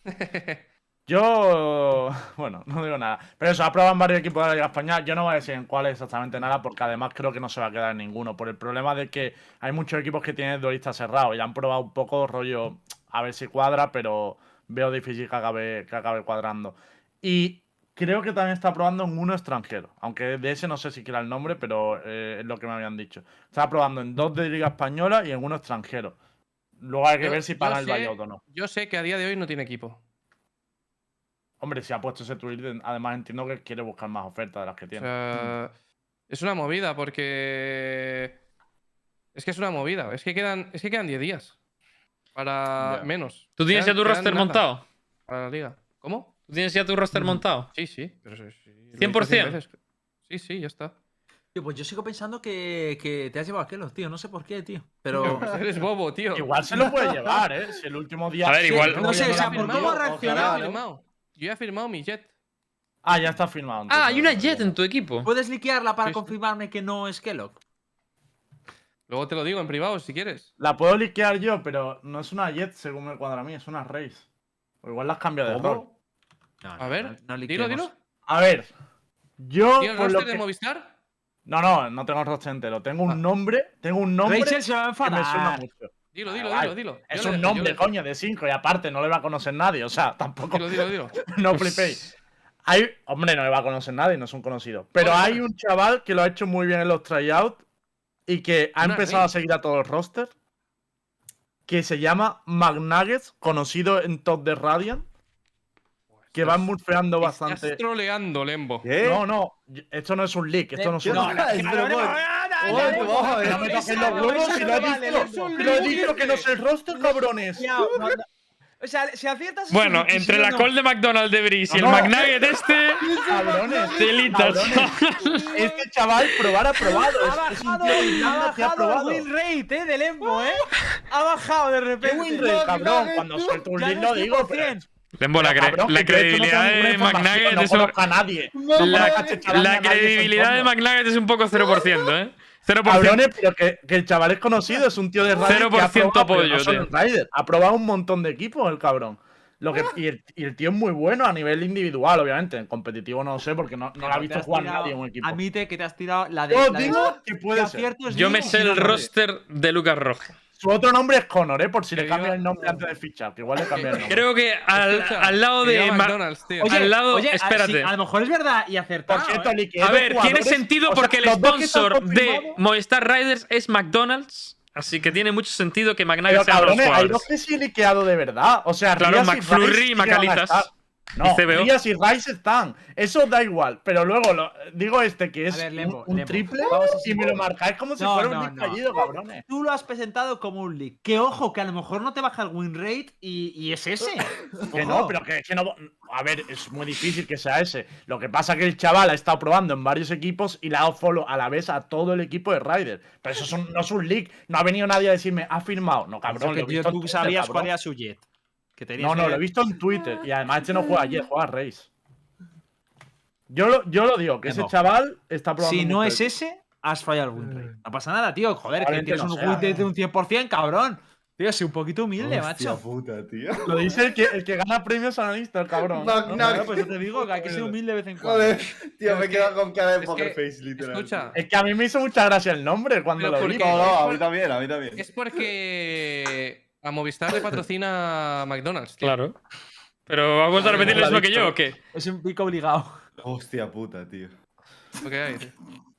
Yo, bueno, no digo nada. Pero eso, ha probado en varios equipos de la Liga Española. Yo no voy a decir en cuál exactamente nada, porque además creo que no se va a quedar en ninguno. Por el problema de que hay muchos equipos que tienen duelistas cerrados y han probado un poco rollo a ver si cuadra, pero veo difícil que acabe, que acabe cuadrando. Y creo que también está probando en uno extranjero. Aunque de ese no sé siquiera el nombre, pero eh, es lo que me habían dicho. Está probando en dos de Liga Española y en uno extranjero. Luego hay que Yo- ver si yo paga el buyout o no. Yo sé que a día de hoy no tiene equipo. Hombre, si ha puesto ese tweet, además entiendo que quiere buscar más ofertas de las que O tiene. sea, es una movida porque. Es que es una movida. Es que quedan, es que quedan 10 días. Para Ya. menos. ¿Tú tienes ya tu roster montado? Para la liga. ¿Cómo? ¿Tú tienes ya tu roster Mm. montado? Sí, sí. Pero sí, sí, lo he dicho 100%. cien veces. Sí, sí, ya está. Tío, pues yo sigo pensando que, que te has llevado a Kellogg, tío. No sé por qué, tío. Pero. Pero eres bobo, tío. Igual se lo puede llevar, ¿eh? Si el último día. A ver, igual- No sé, o sea, por ha cómo ha reaccionado, Yo ojalá. he firmado. Yo ya he firmado mi jet. Ah, ya está firmado. Ah, entonces, hay una Jet en tu equipo. ¿Puedes liquearla para Sí, sí. confirmarme que no es Kellogg? Luego te lo digo en privado si quieres. La puedo liquear yo, pero no es una Jet según me cuadra a mí, es una Race. O igual las cambio de ¿Cómo? rol. No, A ver, dilo, liqueemos. dilo. A ver, yo. ¿Tienes lo roster de Movistar? No, no, no tengo el roster entero. Tengo un Ah. nombre, tengo un nombre Rachel se va a que me suena mucho. Dilo, dilo, dilo, dilo. Es Yo un dejo, nombre, coño, de 5 y aparte no le va a conocer nadie. O sea, tampoco. Dilo, dilo, dilo. no flipéis. Hay, hombre, no le va a conocer nadie, no es un conocido. Pero hay un chaval que lo ha hecho muy bien en los tryouts y que ha Una empezado a seguir a todo el roster. Que se llama McNuggets, conocido en top de Radiant. Que van murfeando Estás bastante. troleando, Lembo. ¿Qué? No, no, esto no es un leak, esto no es ¿Qué un? Pero, No. No me los no, huevos si no lo he vale, dicho. es un Lo he rookie. dicho que no es el cabrones. No, no. O sea, si aciertas. es Bueno, un entre la no, call de McDonald's de Brice y el No, no. McNugget este, Cabrones. telita, Cabrones. chaval. Este chaval probar ha probado. Ha Es, es un bajado, tío de ha que ha bajado el probado. win rate, eh, del Embo, eh. Ha bajado de ¿Qué repente. win rate, cabrón? Cuando suelto un lead no lo es digo, pero... 100%. Lembo, la, cre- cabrón, que no credibilidad ninguna de McNugget no es un- conozco a nadie. la, a la nadie de. McNugget es un poco 0%, ¿eh? 0%. Cabrones, pero que, que el chaval es conocido, es un tío de Ryder. que ha 0% probado, pero apoyo, no solo tío. Ha probado un montón de equipos el cabrón. Lo que, y, el, y el tío es muy bueno a nivel individual, obviamente. En competitivo no lo sé porque no, no lo ha visto jugar tirado- nadie en un equipo. Admite que te has tirado la de. Yo la de- digo que puede que ser. Yo me sé el no roster de Lucas Roja. Su otro nombre es Connor, ¿eh? Por si le Que cambia iba- el nombre antes de fichar, que igual le cambia el nombre. Creo que al, al lado de. McDonald's, tío. Oye, Al lado- oye, a- espérate. A, lo mejor es verdad y acertado. Cierto, ¿eh? A ver, tiene jugadores, sentido o sea, porque el sponsor de Movistar Riders es McDonald's. Así que tiene mucho sentido que Pero sea uno de los cabrones, hay jugadores. dos que sí he liqueado de verdad. O sea, Claro, McFlurry y Macalitas. No, Y CBO. Rías y Rice están. Eso da igual. Pero luego lo- digo este que es ver, Lembo, un, un Lembo. triple Vamos a y me lo marcáis como si No, fuera no, un leak no. fallido, cabrones. Tú lo has presentado como un leak. Que ojo, que a lo mejor no te baja el win rate y, y es ese. Que no, pero que, que no. A ver, es muy difícil que sea ese. Lo que pasa es que el chaval ha estado probando en varios equipos y le ha dado follow a la vez a todo el equipo de Ryder. Pero eso es un- no es un leak. No ha venido nadie a decirme, ha firmado. No, cabrón, que lo he visto en tú sabías cuál era su jet. Que tenías No, no, que- lo he visto en Twitter. Y además este no juega ayer, juega Race. Yo lo, yo lo digo, que ese chaval está probando. Si no es ese, has fallado el win rate. No pasa nada, tío. Joder, que tienes no un win rate de un 100%, cabrón. Tío, sé un poquito humilde, Hostia macho. puta, tío. Lo dice el que, el que gana premios analista, el cabrón. No, ¿no? no. Pues yo te digo que hay que ser humilde de vez en cuando. Joder, tío, me he quedado con cara de poker que- face, literal. Escucha, Es que a mí me hizo mucha gracia el nombre cuando lo ¿por vi. No, no, a mí también, a mí también. es porque a Movistar le patrocina a McDonald's. tío. Claro. Pero vamos a repetir lo mismo que yo, ¿o qué? Es un pico obligado. Hostia puta, tío. Que hay, tío.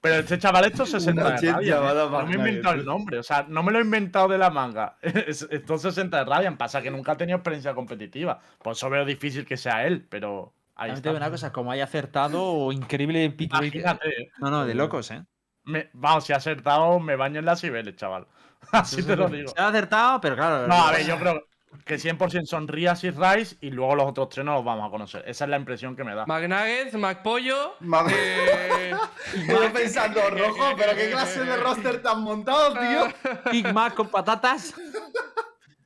Pero ese chaval esto se senta de rabia. ¿eh? No me he inventado el nombre. O sea, no me lo he inventado de la manga. Es- Esto se senta de rabia. Pasa que nunca ha tenido experiencia competitiva. Por eso veo difícil que sea él, pero ahí te una cosa, como haya acertado, increíble ¿eh? No, no, de locos, ¿eh? Me- vamos, si ha acertado, me baño en las cibeles, chaval. Así te lo digo. Se ha acertado, pero claro. No, a ver, yo creo que 100% son Rías y Rice y luego los otros tres no los vamos a conocer. Esa es la impresión que me da. McNuggets, McPollo. Mag- eh, Estoy pensando, rojo, pero qué clase de roster tan montado, tío. Big Mac con patatas.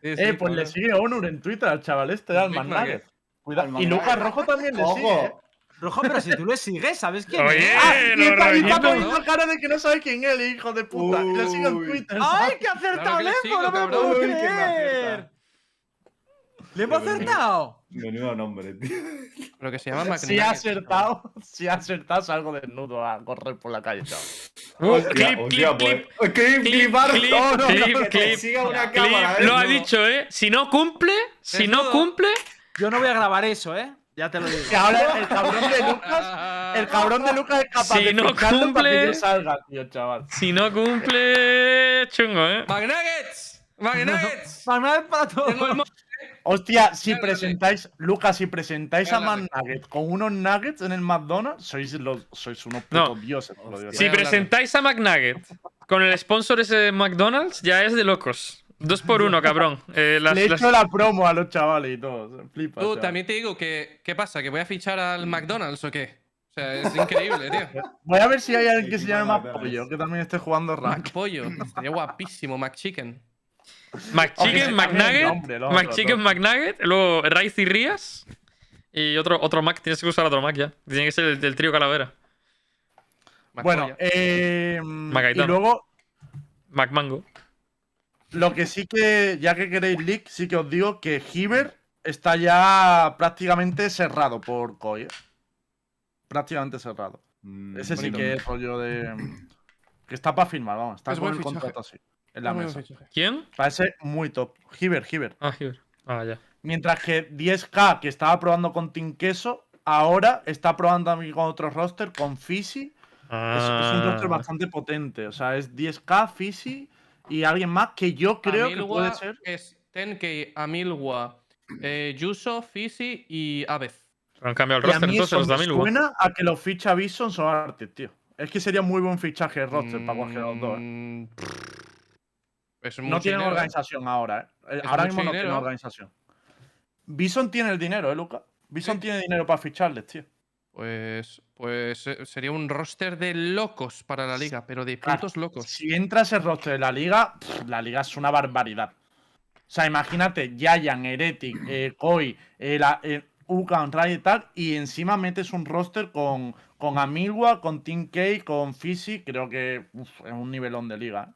sí, sí, eh, pues le sigue Honor en Twitter al chaval este, al Big McNugget. Cuidado. Y. Lucas Rojo también le sigue. ¿eh? Ojo. Rojo, pero si tú le sigues, ¿sabes quién Oye, es? Ah, y está, está cara de que no sabe quién es el hijo de puta. Y le sigue en Uy. Twitter. ¡Ay, que ha acertado Claro que le ¡No me puedo creer! ¡Lembo ha acertado! Menudo nombre, tío. Lo que se llama Si ha acertado, si ha acertado, salgo desnudo a correr por la calle, chaval. Uh, clip, hostia, clip, clip. pues. Clip, clip, clip, No, no, clip, clip, siga una Clip, cámara, ¿eh? lo ha dicho, ¿eh? Si no cumple, si no cumple, Yo no voy a grabar eso, ¿eh? Ya te lo digo. Que ahora el cabrón de Lucas, el cabrón de Lucas es capaz Si de no para que cumple- yo salga, tío, chaval. si no cumple, chungo, ¿eh? McNuggets. McNuggets. Manuel para todo. Tengo el mo- Hostia, si presentáis, Lucas, si presentáis a Pégale. McNugget con unos nuggets en el McDonald's, sois, los, sois unos No. putos dioses. Si presentáis a McNugget con el sponsor ese de McDonald's, ya es de locos. Dos por uno, cabrón. Eh, las- Le he las- hecho la promo a los chavales y todo. Flipa. Tú, chaval. también te digo que. ¿Qué pasa? ¿Que voy a fichar al McDonald's o qué? O sea, es increíble, tío. Voy a ver si hay alguien que se llame McDonald's. McPollo, que también esté jugando rank. McPollo. Estaría guapísimo. McNugget, nombre, los otros McChicken, dos. McNugget, luego Rice y Rías. Y otro, otro Mac, tienes que usar otro Mac ya. Tiene que ser el del trío Calavera. Bueno, McPollo. eh, y luego, McMango. Lo que sí que, ya que queréis leak, sí que os digo que Hiver está ya prácticamente cerrado por Koi. ¿eh? Prácticamente cerrado. Mm, Ese sí que es rollo de. Que está para firmar, vamos. Está Es con el fichaje. contrato así. En la mesa. ¿Quién? Parece muy top. Hiver, Hiver. Ah, Hiver. Ah, ya. Mientras que 10K, que estaba probando con Team Queso, ahora está probando también con otro roster, con Fisi. Es, es un roster Ah. bastante potente. O sea, es 10K, Fisi y alguien más que yo creo que puede ser. Es 10K, Amilwa, eh, Yuso, Fisi y Avez. Han cambiado el Y a roster mí entonces eso los de Amilwa. suena a que los ficha Bison son artes, tío. Es que sería muy buen fichaje de roster para cualquiera de los dos. ¿eh? Mm, Es No tienen dinero, ¿eh? organización ahora, ¿eh? Eh, Es Ahora mismo no tienen organización. Bison tiene el dinero, ¿eh, Luca? Bison Sí. tiene dinero para ficharles, tío. Pues, pues eh, sería un roster de locos para la liga, pero de Claro, putos locos. Si entra ese roster de la liga, pff, la liga es una barbaridad. O sea, imagínate, Giant, Heretic, eh, Koi, eh, la- eh, Ucan, y tal, y encima metes un roster con, con Amilwa, con Team K, con Fisi, creo que uf, es un nivelón de liga.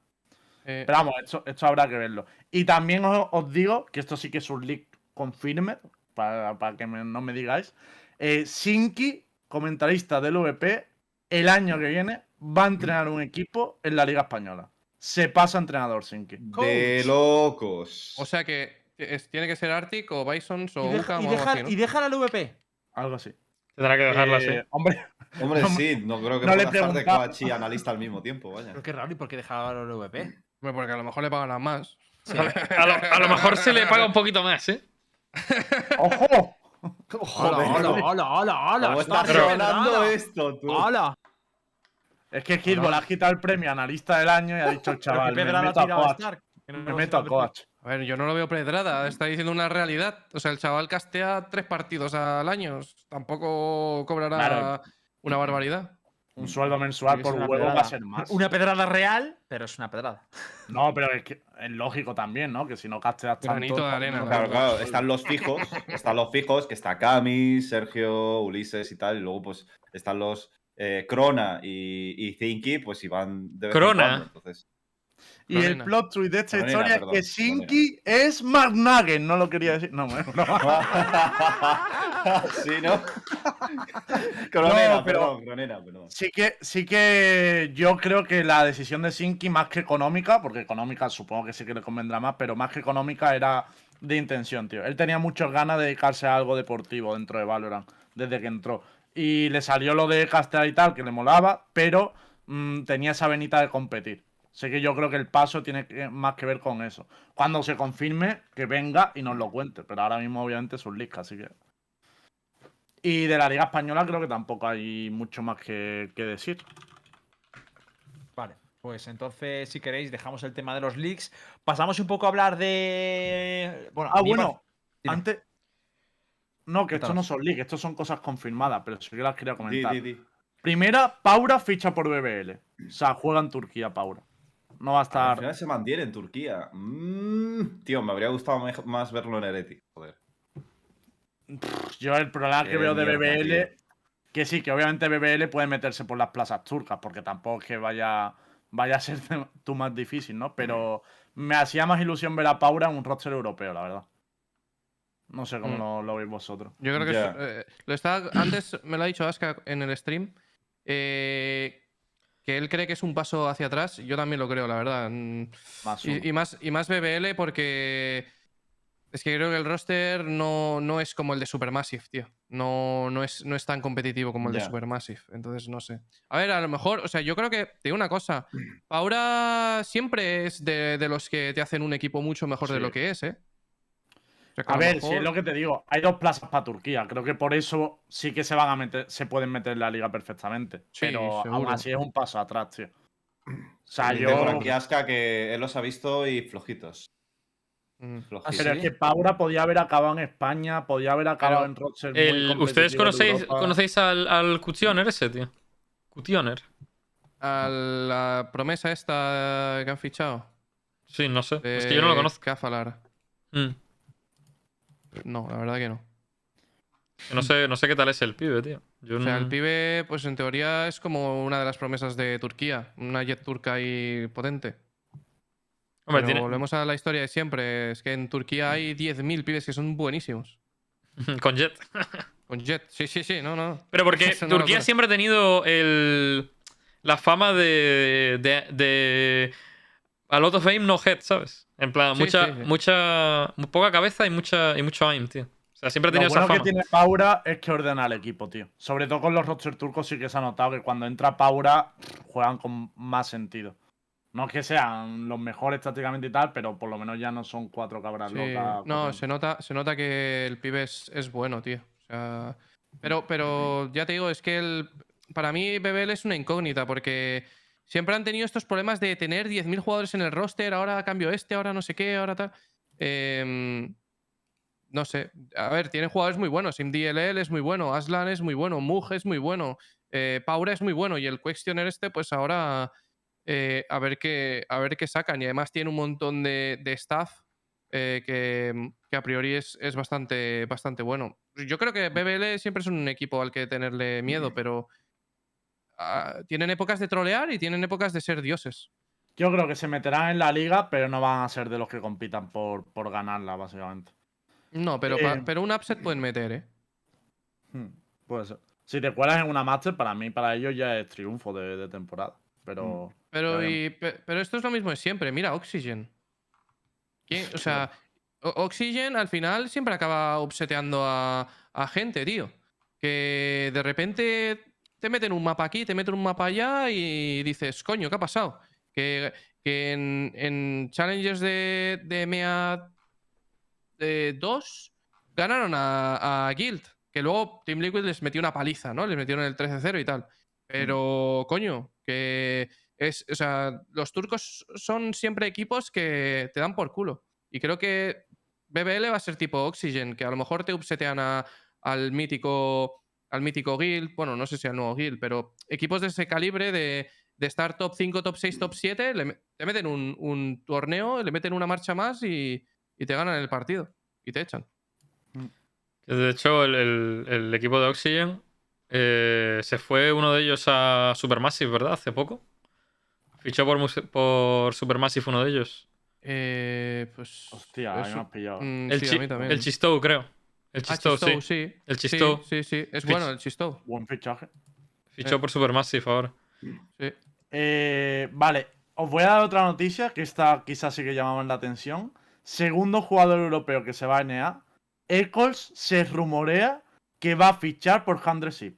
¿eh? Pero vamos, esto, esto habrá que verlo. Y también os, os digo que esto sí que es un leak confirmed, para, para que me- no me digáis. Eh, Sinki, comentarista del VP, el año que viene va a entrenar un equipo en la Liga Española. Se pasa a entrenador Sinki. De locos. o sea que es- tiene que ser Arctic o Bisons o Y, deja, Ucam y o algo deja- así, ¿no? y deja la VP. Algo así. Tendrá que dejarla así. Eh, hombre, Hombre, no- sí, no creo que no le pueda estar de coach y analista al mismo tiempo, vaya. Pero qué raro, ¿y por qué deja la VP? Porque a lo mejor le pagan más. A lo, a lo mejor se le paga un poquito más, ¿eh? ¡ojo! Hola, hola, hola, hola, hola. ¿Cómo está Pero- sonando esto, tú? Hola. Es que Hitball ha quitado el premio analista del año y ha dicho, chaval, me meto a coach. Me meto a coach. A ver, yo no lo veo pedrada, está diciendo una realidad. O sea, el chaval castea tres partidos al año. Tampoco cobrará Claro. una barbaridad. Un sueldo mensual por huevo va a pedrada. ser más. Una pedrada real, pero es una pedrada. No, pero es que es lógico también, ¿no? Que si no casteas tanto. Granito de arena, no- la Claro, claro, están los fijos, están los fijos, que está Cami, Sergio, Ulises y tal, y luego pues están los eh, Crona y, y Zinky, pues y van de vez en Crona. cuando, entonces. Y el plot twist de esta Lorena, historia perdón, es que Sinky es McNugget. No lo quería decir. No, bueno, no. sí, ¿no? Cronera, No, pero- perdón, Cronera, perdón. Sí que, sí que yo creo que la decisión de Sinky, más que económica, porque económica supongo que sí que le convendrá más, pero más que económica era de intención, tío. Él tenía muchas ganas de dedicarse a algo deportivo dentro de Valorant, desde que entró. Y le salió lo de castear y tal, que le molaba, pero mm, tenía esa venita de competir. Sé que yo creo que el paso tiene que- más que ver con eso. Cuando se confirme, que venga y nos lo cuente. Pero ahora mismo, obviamente, es un leak, así que. Y de la Liga Española creo que tampoco hay mucho más que, que decir. Vale, pues entonces, si queréis, dejamos el tema de los leaks. Pasamos un poco a hablar de. Bueno, Ah, bueno, antes. No, que estos no son leaks, estos son cosas confirmadas, pero sí que las quería Di, comentar. di, di. Primera, Paura ficha por BBL. O sea, juega en Turquía, Paura. No va a Al estar. final se mantiene en Turquía. Mm, tío, me habría gustado más verlo en Heretic, joder. Yo el problema que veo de BBL. tío. Que sí, que obviamente BBL puede meterse por las plazas turcas, porque tampoco es que vaya, vaya a ser tú más difícil, ¿no? Pero me hacía más ilusión ver a Paura en un roster europeo, la verdad. No sé cómo Mm. lo, lo veis vosotros. Yo creo que es- eh, lo está, antes me lo ha dicho Aska en el stream. eh, que él cree que es un paso hacia atrás. Yo también lo creo, la verdad. Mm, Más. Y, y más, y más BBL porque es que creo que el roster no, no es como el de Supermassive, tío. No, no, es, no es tan competitivo como el de. Supermassive. Entonces, no sé. A ver, a lo mejor, o sea, yo creo que, te digo una cosa. Paura siempre es de, de los que te hacen un equipo mucho mejor de lo que es, ¿eh? A ver, si es lo que te digo, hay dos plazas para Turquía. Creo que por eso sí que se van a meter, se pueden meter en la liga perfectamente. Sí, pero aún seguro. así es un paso atrás, tío. O sea, yo. por aquí Aska que él los ha visto y flojitos. Mm. flojitos. Pero ¿sí? es que Paura podía haber acabado en España, podía haber acabado Pero en Rocher. muy El- ¿Ustedes conocéis, conocéis al, al Cutioner ese, tío? Cutioner. A la promesa esta que han fichado. Sí, no sé. de Es que yo no lo conozco. Cafalar. Mm. No, la verdad que no. No sé, no sé qué tal es el pibe, tío. Yo O sea, el pibe, pues en teoría es como una de las promesas de Turquía. Una jet turca ahí potente. Hombre, Pero tiene- volvemos a la historia de siempre. Es que en Turquía hay 10.000 pibes que son buenísimos. Con Jet. Con jet. Sí, sí, sí. No, no. Pero porque. Turquía siempre ha tenido el, la fama de, de, de a lot of aim, no head, ¿sabes? En plan, Sí, mucha, sí, sí. mucha, poca cabeza y mucha y mucho aim, tío. O sea, siempre ha Lo tenido bueno esa que fama. tiene Paura es que ordena al equipo, tío. Sobre todo con los roster turcos sí que se ha notado que cuando entra Paura juegan con más sentido. No es que sean los mejores tácticamente y tal, pero por lo menos ya no son cuatro cabras Sí. locas. No, se nota, se nota que el pibe es, es bueno, tío. O sea, pero, pero ya te digo, es que el para mí BBL es una incógnita porque siempre han tenido estos problemas de tener 10.000 jugadores en el roster, ahora cambio este, ahora no sé qué, ahora tal. Em, no sé. A ver, tienen jugadores muy buenos. ImDLL es muy bueno, Aslan es muy bueno, Mug es muy bueno, eh, Paura es muy bueno y el Questioner este, pues ahora eh, a, ver qué, a ver qué sacan. Y además tiene un montón de, de staff eh, que, que a priori es, es bastante, bastante bueno. Yo creo que BBL siempre es un equipo al que tenerle miedo, pero ah, tienen épocas de trolear y tienen épocas de ser dioses. Yo creo que se meterán en la liga, pero no van a ser de los que compitan por, por ganarla, básicamente. No, pero, pa- Eh, pero un upset pueden meter, ¿eh? Hmm, puede ser. Si te cuelas en una Master, para mí, para ellos ya es triunfo de, de temporada. Pero. Pero, Ya y- pe- pero esto es lo mismo de siempre. Mira, Oxygen. ¿Quién- O sea, Oxygen al final siempre acaba upseteando a, a gente, tío. Que de repente te meten un mapa aquí, te meten un mapa allá y dices, coño, ¿qué ha pasado? Que, en, en challenges de, de MEA 2 ganaron a, Guild. Que luego Team Liquid les metió una paliza, ¿no? Les metieron el 13-0 y tal. Pero, coño, que es. O sea, los turcos son siempre equipos que te dan por culo. Y creo que BBL va a ser tipo Oxygen, que a lo mejor te upsetean al mítico. Al mítico Guild. Bueno, no sé si al nuevo Guild, pero equipos de ese calibre de, de estar top 5, top 6, top 7, le te meten un, un torneo, le meten una marcha más y, y te ganan el partido. Y te echan. De hecho, el, el- el equipo de Oxygen eh, se fue uno de ellos a Supermassive, ¿verdad? Hace poco. Fichó por, por Supermassive uno de ellos. Eh, pues. Hostia, me has pillado. mm, El, sí, chi- a mí también. el Chistou, creo. El Ah, Chistou, Chistou, sí. sí. El Sí, Chistou. Sí, sí, es Fich- bueno el Chistou. Buen fichaje. Fichó Eh. por Supermassive ahora. Sí. Eh, vale, os voy a dar otra noticia que esta quizás sí que llamaba la atención. Segundo jugador europeo que se va a NA. Eccles se rumorea que va a fichar por Handresip.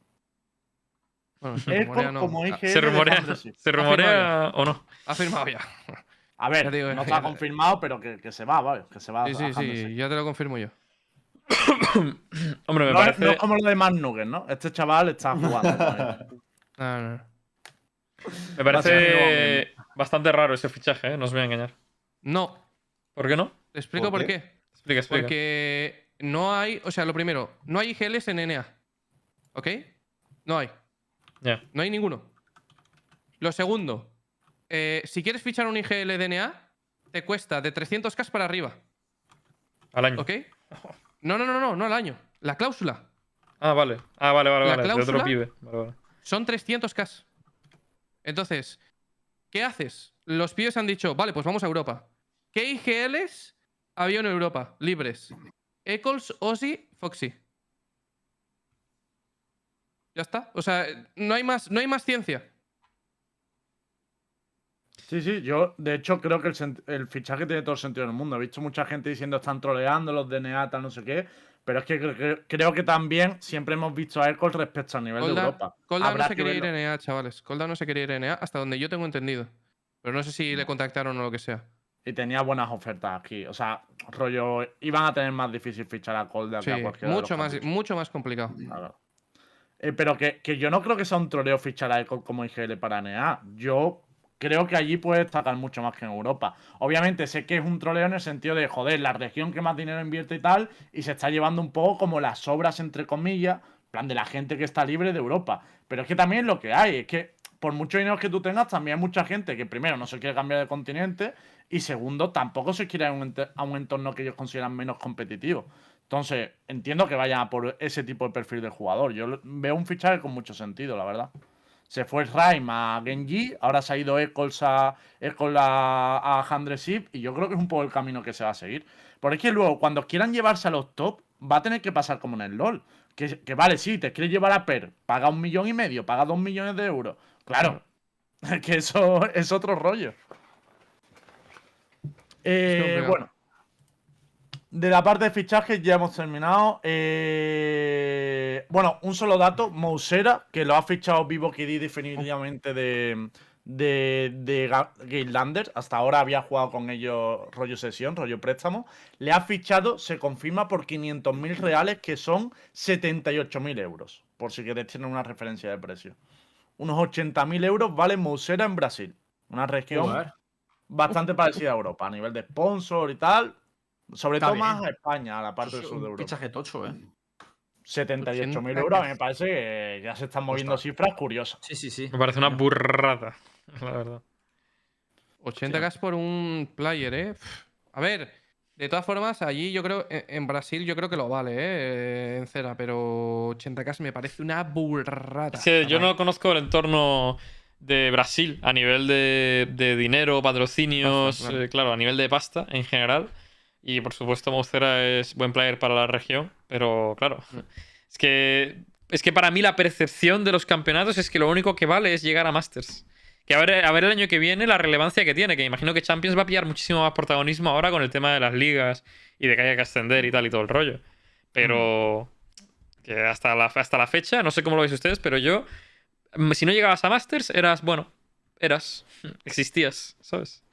Bueno, se rumorea, no. como IGL ¿Se rumorea. ¿se rumorea o no? Ha firmado ya. A ver, digo, no está confirmado, pero que, que se va, vale, que se va Sí, a sí, sí, ya te lo confirmo yo. Hombre, me No, parece. no es como lo de Mad Nugget, ¿no? Este chaval está jugando. No, no. Me parece bastante raro ese fichaje, ¿eh? No os voy a engañar. No, ¿Por qué no? te explico ¿Por por qué? qué. Explica, explica. Porque no hay, o sea, lo primero, no hay IGLs en NA. ¿Ok? No hay. No hay ninguno. Lo segundo, eh, si quieres fichar un IGL de NA, te cuesta de 300k para arriba. Al año. ¿Ok? No, no, no, no, no al año. La cláusula. Ah, vale. Ah, vale, vale, La vale. De otro cláusula- pibe. Vale, vale. Son 300k. Entonces, ¿qué haces? Los pibes han dicho, vale, pues vamos a Europa. ¿Qué IGLs había en Europa? Libres. Eccles, Ozzy, Foxy. Ya está. O sea, no hay más, no hay más ciencia. Sí, sí, yo de hecho creo que el, el fichaje tiene todo el sentido del mundo. He visto mucha gente diciendo están troleando los DNA, tal, no sé qué. Pero es que cre- cre- creo que también siempre hemos visto a Eccles respecto al nivel de Europa. Colda no se que quería ir verlo. EA, chavales. Colda no se quería ir en EA hasta donde yo tengo entendido. Pero no sé si le contactaron o lo que sea. Y tenía buenas ofertas aquí. O sea, rollo, iban a tener más difícil fichar a Colda Sí, que a cualquiera de mucho los más, mucho más complicado. Claro. Eh, pero que, que yo no creo que sea un troleo fichar a Eccles como IGL para NA. Yo creo que allí puede destacar mucho más que en Europa. Obviamente sé que es un troleo en el sentido de, joder, la región que más dinero invierte y tal, y se está llevando un poco como las sobras, entre comillas, plan de la gente que está libre de Europa. Pero es que también lo que hay, es que por mucho dinero que tú tengas, también hay mucha gente que primero no se quiere cambiar de continente y segundo, tampoco se quiere a un, a un entorno que ellos consideran menos competitivo. Entonces, entiendo que vayan a por ese tipo de perfil de jugador. Yo veo un fichaje con mucho sentido, la verdad. Se fue Raim a Genji, ahora se ha ido Eccles a, Eccles a, a Handresip y yo creo que es un poco el camino que se va a seguir. Porque es que luego, cuando quieran llevarse a los top, va a tener que pasar como en el LoL. Que, que vale, sí, te quieres llevar a Per, paga un millón y medio, paga dos millones de euros. Claro, que eso es otro rollo. Eh, bueno, de la parte de fichajes ya hemos terminado. Eh, bueno, un solo dato: Mousera, que lo ha fichado Vivo KD definitivamente de, de, de. Hasta ahora había jugado con ellos rollo sesión, rollo préstamo. Le ha fichado, se confirma, por 500.000 reales, que son 78.000 euros. Por si queréis tener una referencia de precio. unos 80.000 euros vale Mousera en Brasil. Una región bastante parecida a Europa, a nivel de sponsor y tal. Sobre Está todo bien. más a España, a la parte del sur de un Europa. fichaje tocho, ¿eh? 78.000 euros, a mí me parece que ya se están moviendo cifras curiosas. Sí, sí, sí. Me parece una burrada, la verdad. 80k por un player, ¿eh? A ver, de todas formas, allí yo creo, en Brasil yo creo que lo vale, ¿eh? En cera, pero 80k me parece una burrada. Que yo no conozco el entorno de Brasil a nivel de, de dinero, patrocinios, Pasta, claro. eh, claro, a nivel de pasta en general. Y por supuesto, Moucera es buen player para la región, pero claro, Mm. es que es que para mí la percepción de los campeonatos es que lo único que vale es llegar a Masters. Que a ver, a ver el año que viene la relevancia que tiene, que imagino que Champions va a pillar muchísimo más protagonismo ahora con el tema de las ligas y de que haya que ascender y tal y todo el rollo. Pero que hasta la, hasta la fecha, no sé cómo lo veis ustedes, pero yo, si no llegabas a Masters, eras, bueno, eras, existías, ¿sabes?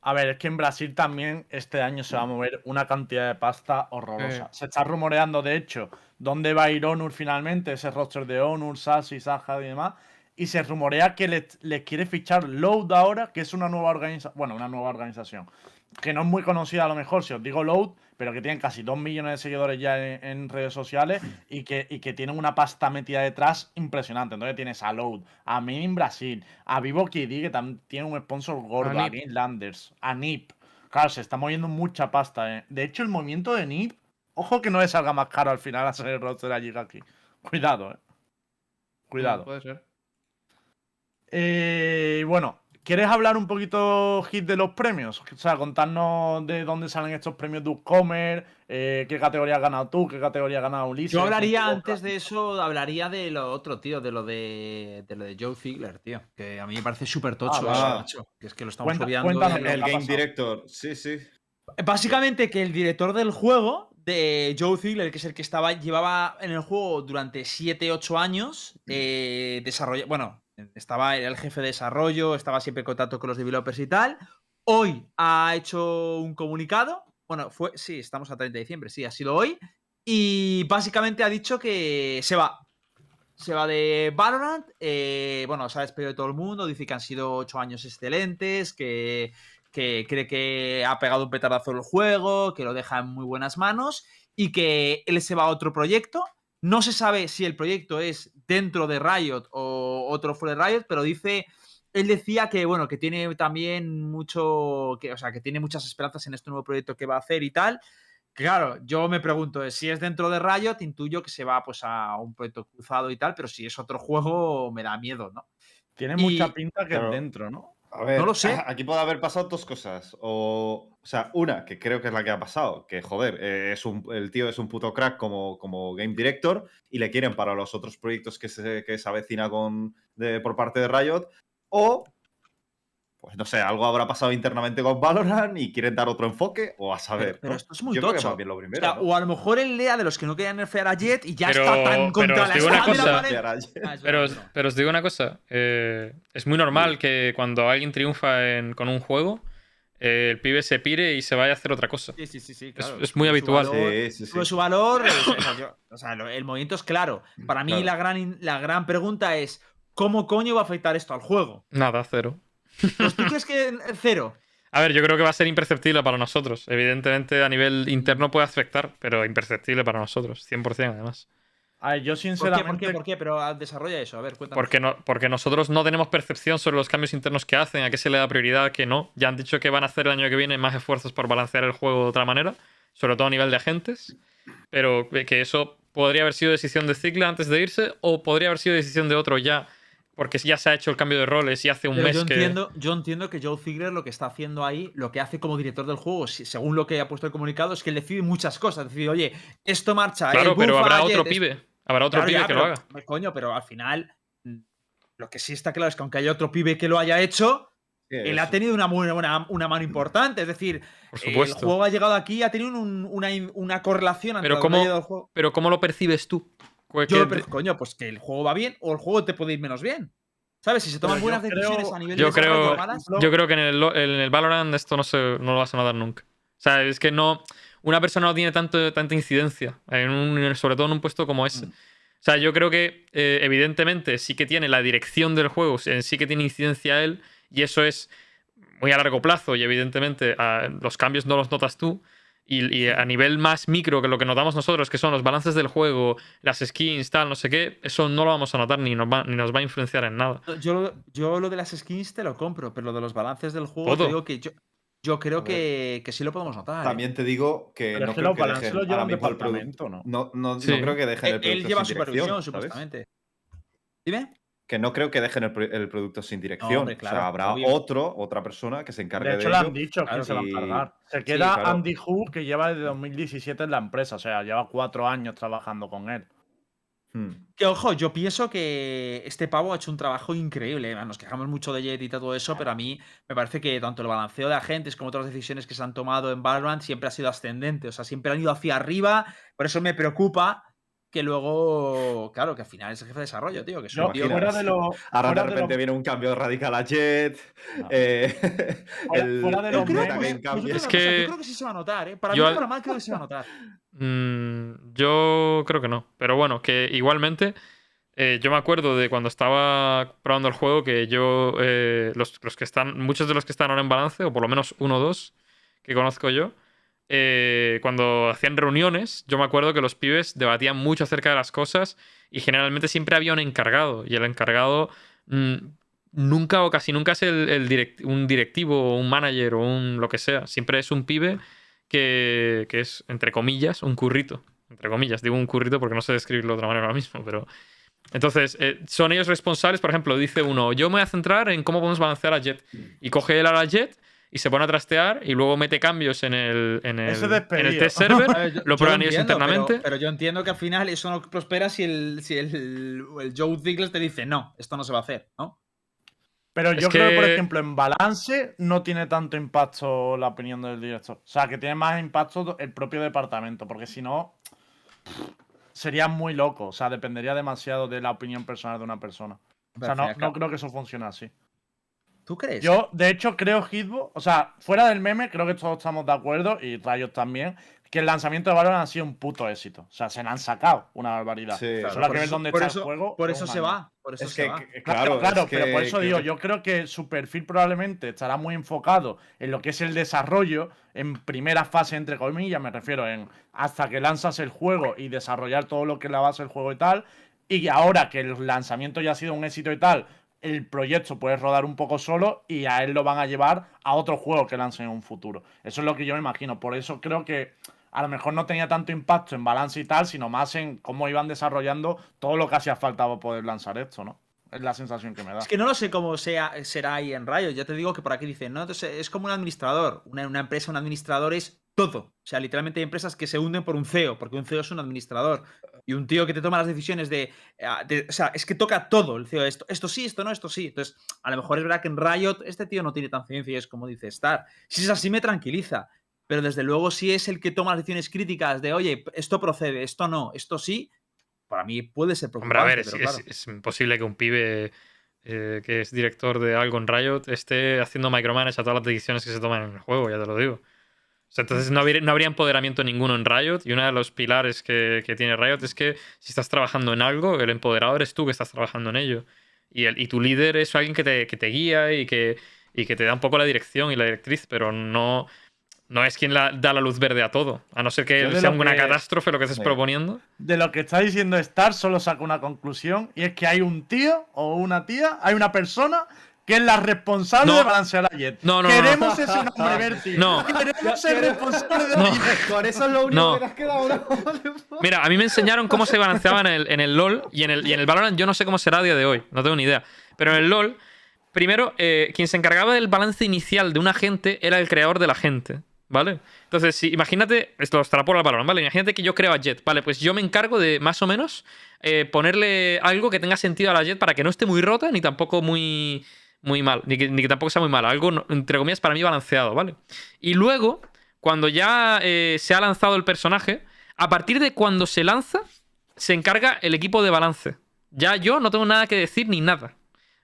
A ver, es que en Brasil también este año se va a mover una cantidad de pasta horrorosa. Eh. Se está rumoreando, de hecho, dónde va a ir Onur finalmente, ese roster de Onur, Sashi, Saja y demás. Y se rumorea que les, les quiere fichar Load ahora, que es una nueva organización. Bueno, una nueva organización. Que no es muy conocida a lo mejor, si os digo Load, pero que tienen casi 2 millones de seguidores ya en, en redes sociales y que, y que tienen una pasta metida detrás impresionante. Entonces tienes a Load, a Min Brasil, a Vivo KD, que también tiene un sponsor gordo, A a Nip. Landers, a Nip. Claro, se está moviendo mucha pasta. eh. De hecho, el movimiento de Nip, ojo que no le salga más caro al final hacer el roster allí aquí. Cuidado, eh. Cuidado. Puede ser. Eh, y bueno, ¿quieres hablar un poquito, Hit, de los premios? O sea, contarnos de dónde salen estos premios de Upcomer, eh, qué categoría has ganado tú, qué categoría ha ganado Ulises. Yo hablaría antes de eso, hablaría de lo otro, tío, de lo de, de lo de Joe Ziegler, tío. Que a mí me parece súper tocho Ah, eso, va. macho. Que es que lo estamos Cuenta- obviando. cuéntanos de- lo El Game. Director, sí, sí. Básicamente que el director del juego, de Joe Ziegler, que es el que estaba, llevaba en el juego durante 7-8 años, eh, desarrolla- bueno, estaba el jefe de desarrollo, estaba siempre en contacto con los developers y tal. Hoy ha hecho un comunicado. Bueno, fue, sí, estamos a 30 de diciembre, sí, ha sido hoy. Y básicamente ha dicho que se va. Se va de Valorant. eh, bueno, se ha despedido de todo el mundo. Dice que han sido ocho años excelentes. Que, que cree que ha pegado un petardazo el juego. Que lo deja en muy buenas manos. Y que él se va a otro proyecto. No se sabe si el proyecto es dentro de Riot o otro fuera de Riot, pero dice. Él decía que, bueno, que tiene también mucho. Que, o sea, que tiene muchas esperanzas en este nuevo proyecto que va a hacer y tal. Claro, yo me pregunto, eh, si es dentro de Riot, intuyo que se va pues a un proyecto cruzado y tal, pero si es otro juego, me da miedo, ¿no? Tiene y- mucha pinta que Claro. es dentro, ¿no? A ver, No lo sé. Aquí puede haber pasado dos cosas. O, o sea, una, que creo que es la que ha pasado, que joder, eh, es un, el tío es un puto crack como, como game director y le quieren para los otros proyectos que se, que se avecina con, de- por parte de Riot. O, pues no sé, algo habrá pasado internamente con Valorant y quieren dar otro enfoque, o a saber. pero ¿no? esto es muy Yo creo que tocho. más bien lo O, primero. sea, ¿no? o a lo mejor él lea de los que no querían nerfear a Jet y ya Pero- está tan contra la espada de la cosa. pared. Ahora- Ah, es verdad, Pero, pero os digo una cosa, eh, es muy normal que cuando alguien triunfa en- con un juego, eh, el pibe se pire y se vaya a hacer otra cosa. Sí, sí, sí, sí, Es- claro. es muy Sube su habitual. valor, Sí, sí, sí. sube su valor. eh, o sea, yo- o sea, lo- el movimiento es claro. Para mí Claro. la, gran, la gran pregunta es, ¿cómo coño va a afectar esto al juego? Nada, cero. Pues tú crees que cero. A ver, yo creo que va a ser imperceptible para nosotros. Evidentemente, a nivel interno puede afectar, pero imperceptible para nosotros, 100% además. A ver, yo ¿Por qué? sinceramente. ¿Por qué? ¿Por qué? Pero ah, desarrolla eso, a ver, cuéntanos. Porque, no, porque nosotros no tenemos percepción sobre los cambios internos que hacen, a qué se le da prioridad, a qué no. Ya han dicho que van a hacer el año que viene más esfuerzos por balancear el juego de otra manera, sobre todo a nivel de agentes. Pero que eso podría haber sido decisión de Ziggler antes de irse, o podría haber sido decisión de otro ya, porque ya se ha hecho el cambio de roles y hace un Pero mes yo, que. entiendo, yo entiendo que Joe Ziegler lo que está haciendo ahí, lo que hace como director del juego, según lo que ha puesto el comunicado, es que él decide muchas cosas. Decide, oye, esto marcha. Claro, pero habrá otro es- pibe. Habrá otro Claro, pibe ya, que pero, lo haga. Coño, pero al final, mm, lo que sí está claro es que aunque haya otro pibe que lo haya hecho, él ha tenido una, buena- una mano importante. Es decir, Por el juego ha llegado aquí y ha tenido un- una, una correlación Pero que ¿cómo- el juego. Pero ¿cómo lo percibes tú? Que- Yo, que- pero, coño, pues que el juego va bien o el juego te puede ir menos bien. ¿Sabes? Si se toman buenas creo- decisiones a nivel yo de creo- malas, Yo creo que en el, en el Valorant esto no, se, no lo vas a notar nunca. O sea, es que no. Una persona no tiene tanto, tanta incidencia, en un- sobre todo en un puesto como ese. Mm. O sea, yo creo que eh, evidentemente sí que tiene la dirección del juego, en sí que tiene incidencia él, y eso es muy a largo plazo, y evidentemente a- los cambios no los notas tú. Y, y a nivel más micro que lo que notamos nosotros, que son los balances del juego, las skins, tal, no sé qué, eso no lo vamos a notar ni nos va, ni nos va a influenciar en nada. Yo, lo- yo lo de las skins te lo compro, pero lo de los balances del juego, te digo que yo, yo creo que, que sí lo podemos notar. ¿eh? También te digo que Pero no creo que dejen ahora mismo producto. ¿no? No, no, Sí. no creo que dejen el él, producto él lleva supervisión, supuestamente. Dime. Que no creo que dejen el, pro- el producto sin dirección. hombre, o sea, habrá obvio. otro, otra persona que se encargue De de, hecho, le han ello. dicho claro, que se va a encargar. Se sí, queda claro. Andy Hu, que lleva desde 2017 en la empresa. O sea, lleva cuatro años trabajando con él. Hmm. Que ojo, yo pienso que este pavo ha hecho un trabajo increíble. Nos quejamos mucho de Jet y todo eso, pero a mí me parece que tanto el balanceo de agentes como otras decisiones que se han tomado en Valorant siempre ha sido ascendente. O sea, siempre han ido hacia arriba. Por eso me preocupa que luego, claro, que al final es el jefe de desarrollo, tío. Que un tío fuera de lo. Ahora fuera de de repente lo- viene un cambio radical a Jet. No. eh, Fuera- el, fuera de el los Yo creo, que- pues Es cosa, yo creo sí se va a notar, ¿eh? Para yo mí, al- para mal, creo que se va a notar. Mm, yo creo que no. Pero bueno, que igualmente. eh, yo me acuerdo de cuando estaba probando el juego que yo. eh, los, los que están. Muchos de los que están ahora en balance, o por lo menos uno o dos, que conozco yo. Eh, cuando hacían reuniones, yo me acuerdo que los pibes debatían mucho acerca de las cosas y generalmente siempre había un encargado. Y el encargado mm, nunca o casi nunca es el, un directivo o un manager o un lo que sea. Siempre es un pibe que, que es, entre comillas, un currito. Entre comillas, digo un currito porque no sé describirlo de otra manera ahora mismo, pero... Entonces, eh, son ellos responsables, por ejemplo, dice uno, yo me voy a centrar en cómo podemos balancear a Jet. Y coge él a la Jet y se pone a trastear y luego mete cambios en el, en el, en el test server. A ver, yo- lo prueban ellos pero- internamente. Pero, yo entiendo que al final eso no prospera si el, si el, el Joe Ziggler te dice, no, esto no se va a hacer, ¿no? Pero Es yo creo que, por ejemplo, en balance no tiene tanto impacto la opinión del director. O sea, que tiene más impacto el propio departamento, porque si no, sería muy loco. O sea, dependería demasiado de la opinión personal de una persona. O sea, no, no creo que eso funcione así. ¿Tú crees? Yo, de hecho, creo Hitbox, o sea, fuera del meme, creo que todos estamos de acuerdo, y Rayos también, que el lanzamiento de Valorant ha sido un puto éxito. O sea, se le han sacado una barbaridad. Sí. Solo hay que ver dónde está eso- el juego. Por es eso se va. Por eso Es se que, va. que- Claro, claro, pero por eso que- digo, yo creo que su perfil probablemente estará muy enfocado en lo que es el desarrollo, en primera fase, entre comillas, me refiero en hasta que lanzas el juego y desarrollar todo lo que es la base del juego y tal. Y ahora que el lanzamiento ya ha sido un éxito y tal, el proyecto puede rodar un poco solo y a él lo van a llevar a otro juego que lancen en un futuro. Eso es lo que yo me imagino. Por eso creo que a lo mejor no tenía tanto impacto en balance y tal, sino más en cómo iban desarrollando todo lo que hacía falta para poder lanzar esto, ¿no? Es la sensación que me da. Es que no lo sé cómo sea, será ahí en Riot. Ya te digo que por aquí dicen, ¿no? Entonces, es como un administrador. Una, una empresa, un administrador es todo. O sea, literalmente hay empresas que se hunden por un CEO, porque un CEO es un administrador. Y un tío que te toma las decisiones de, ah, de- O sea, es que toca todo el CEO. Esto, esto sí, esto no, esto sí. Entonces, a lo mejor es verdad que en Riot este tío no tiene tan ciencia y es como dice Star. Si es así, me tranquiliza. Pero desde luego, si es el que toma las decisiones críticas de, oye, esto procede, esto no, esto sí, para mí puede ser Hombre, a preocupante. ver, es imposible que un pibe eh, que es director de algo en Riot esté haciendo micromanage a todas las decisiones que se toman en el juego, ya te lo digo. O sea, entonces no habría, no habría empoderamiento ninguno en Riot y uno de los pilares que, que tiene Riot es que si estás trabajando en algo, el empoderado eres tú que estás trabajando en ello. Y, el, y tu líder es alguien que te, que te guía y que, y que te da un poco la dirección y la directriz, pero no, no es quien la- da la luz verde a todo. A no ser que sea una que- catástrofe lo que estés proponiendo. De lo que está diciendo Star, solo saco una conclusión, y es que hay un tío o una tía, hay una persona que es la responsable No. de balancear a Jet. No, no, no, Queremos ese nombre, Berti. No. Queremos ser responsable de No. la Jet. Con eso es lo único No. que te has quedado. ¿no? Mira, a mí me enseñaron cómo se balanceaba en el, en el LOL y en el, y en el Valorant yo no sé cómo será a día de hoy, no tengo ni idea. Pero en el LOL, primero, eh, quien se encargaba del balance inicial de un agente era el creador del agente, ¿vale? Entonces, si, imagínate, esto lo extrapolo al Valorant, ¿vale? Imagínate que yo creo a Jet, ¿vale? Pues yo me encargo de, más o menos, eh, ponerle algo que tenga sentido a la Jet para que no esté muy rota ni tampoco muy, muy mal, ni que, ni que tampoco sea muy mala. Algo, entre comillas, para mí balanceado, ¿vale? Y luego, cuando ya eh, se ha lanzado el personaje, a partir de cuando se lanza, se encarga el equipo de balance. Ya yo no tengo nada que decir ni nada.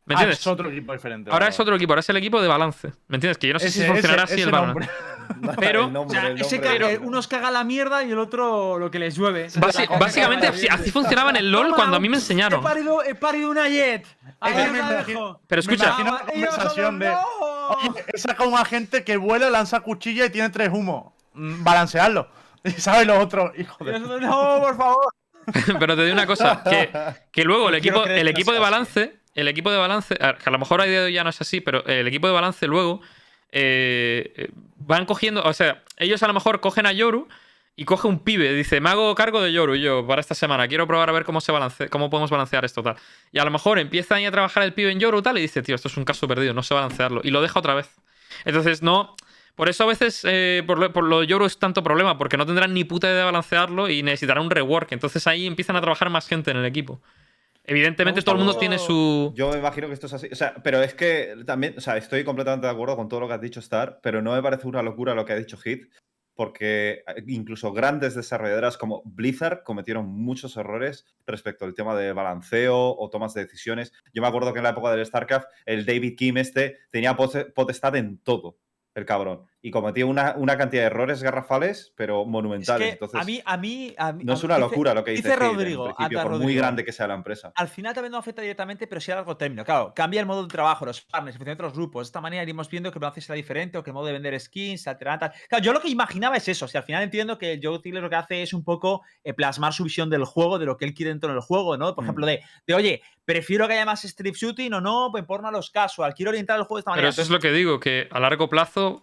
¿Me Ah, entiendes? es otro equipo diferente. Ahora es otro equipo, ahora es el equipo de balance. ¿Me entiendes? Que yo no sé Ese- si funcionará ese- así ese el Valorant. Pero- nombre, O sea, ese unos caga la mierda y el otro lo que les llueve. Basi- básicamente así, así funcionaba en el LOL Toma, cuando a mí me He enseñaron. parido, he parido una jet. Ahí me dejo. Pero escucha, ellos conversación de-. Oye, he sacado un agente que vuela, lanza cuchilla y tiene tres humos. Mm, Balancearlo. Y sabes los otros, hijo de. No, por favor. Pero te digo una cosa, que, que luego el equipo, el equipo de balance, el equipo de balance, a que a lo mejor a día de hoy ya no es así, pero el equipo de balance luego eh, eh, van cogiendo, o sea, ellos a lo mejor cogen a Yoru y coge un pibe, dice, me hago cargo de Yoru yo para esta semana, quiero probar a ver cómo se balance, cómo podemos balancear esto tal. Y a lo mejor empieza ahí a trabajar el pibe en Yoru tal y dice, tío, esto es un caso perdido, no sé balancearlo. Y lo deja otra vez. Entonces, no. Por eso a veces eh, por, lo, por lo de Yoru es tanto problema, porque no tendrán ni puta idea de balancearlo y necesitarán un rework. Entonces ahí empiezan a trabajar más gente en el equipo. Evidentemente Me todo el mundo tiene su... Yo me imagino que esto es así. O sea, pero es que también, o sea, estoy completamente de acuerdo con todo lo que has dicho, Star, pero no me parece una locura lo que ha dicho Hit, porque eh, incluso grandes desarrolladoras como Blizzard cometieron muchos errores respecto al tema de balanceo o tomas de decisiones. Yo me acuerdo que en la época del StarCraft, el David Kim este tenía pote- potestad en todo, el cabrón, y cometía una, una cantidad de errores garrafales, pero Es monumentales. que Entonces, a mí, a mí, a mí- no es una dice- locura lo que dice, dice Hit, en Rodrigo, por muy grande que sea la empresa. Al final también no afecta directamente, pero sí a largo término. Claro, cambia el modo de trabajo, los partners, el funcionamiento de los grupos. De esta manera iremos viendo que el balance será diferente o que el modo de vender skins. Tal. Claro, yo lo que imaginaba es eso. Si al final entiendo que Joe Thiele lo que hace es un poco eh, plasmar su visión del juego, de lo que él quiere dentro del juego, ¿no? Por Mm. ejemplo, de, de oye, prefiero que haya más strip shooting o no, pues porno a los casual. Quiero orientar el juego de esta Pero manera. eso es lo que digo, que a largo plazo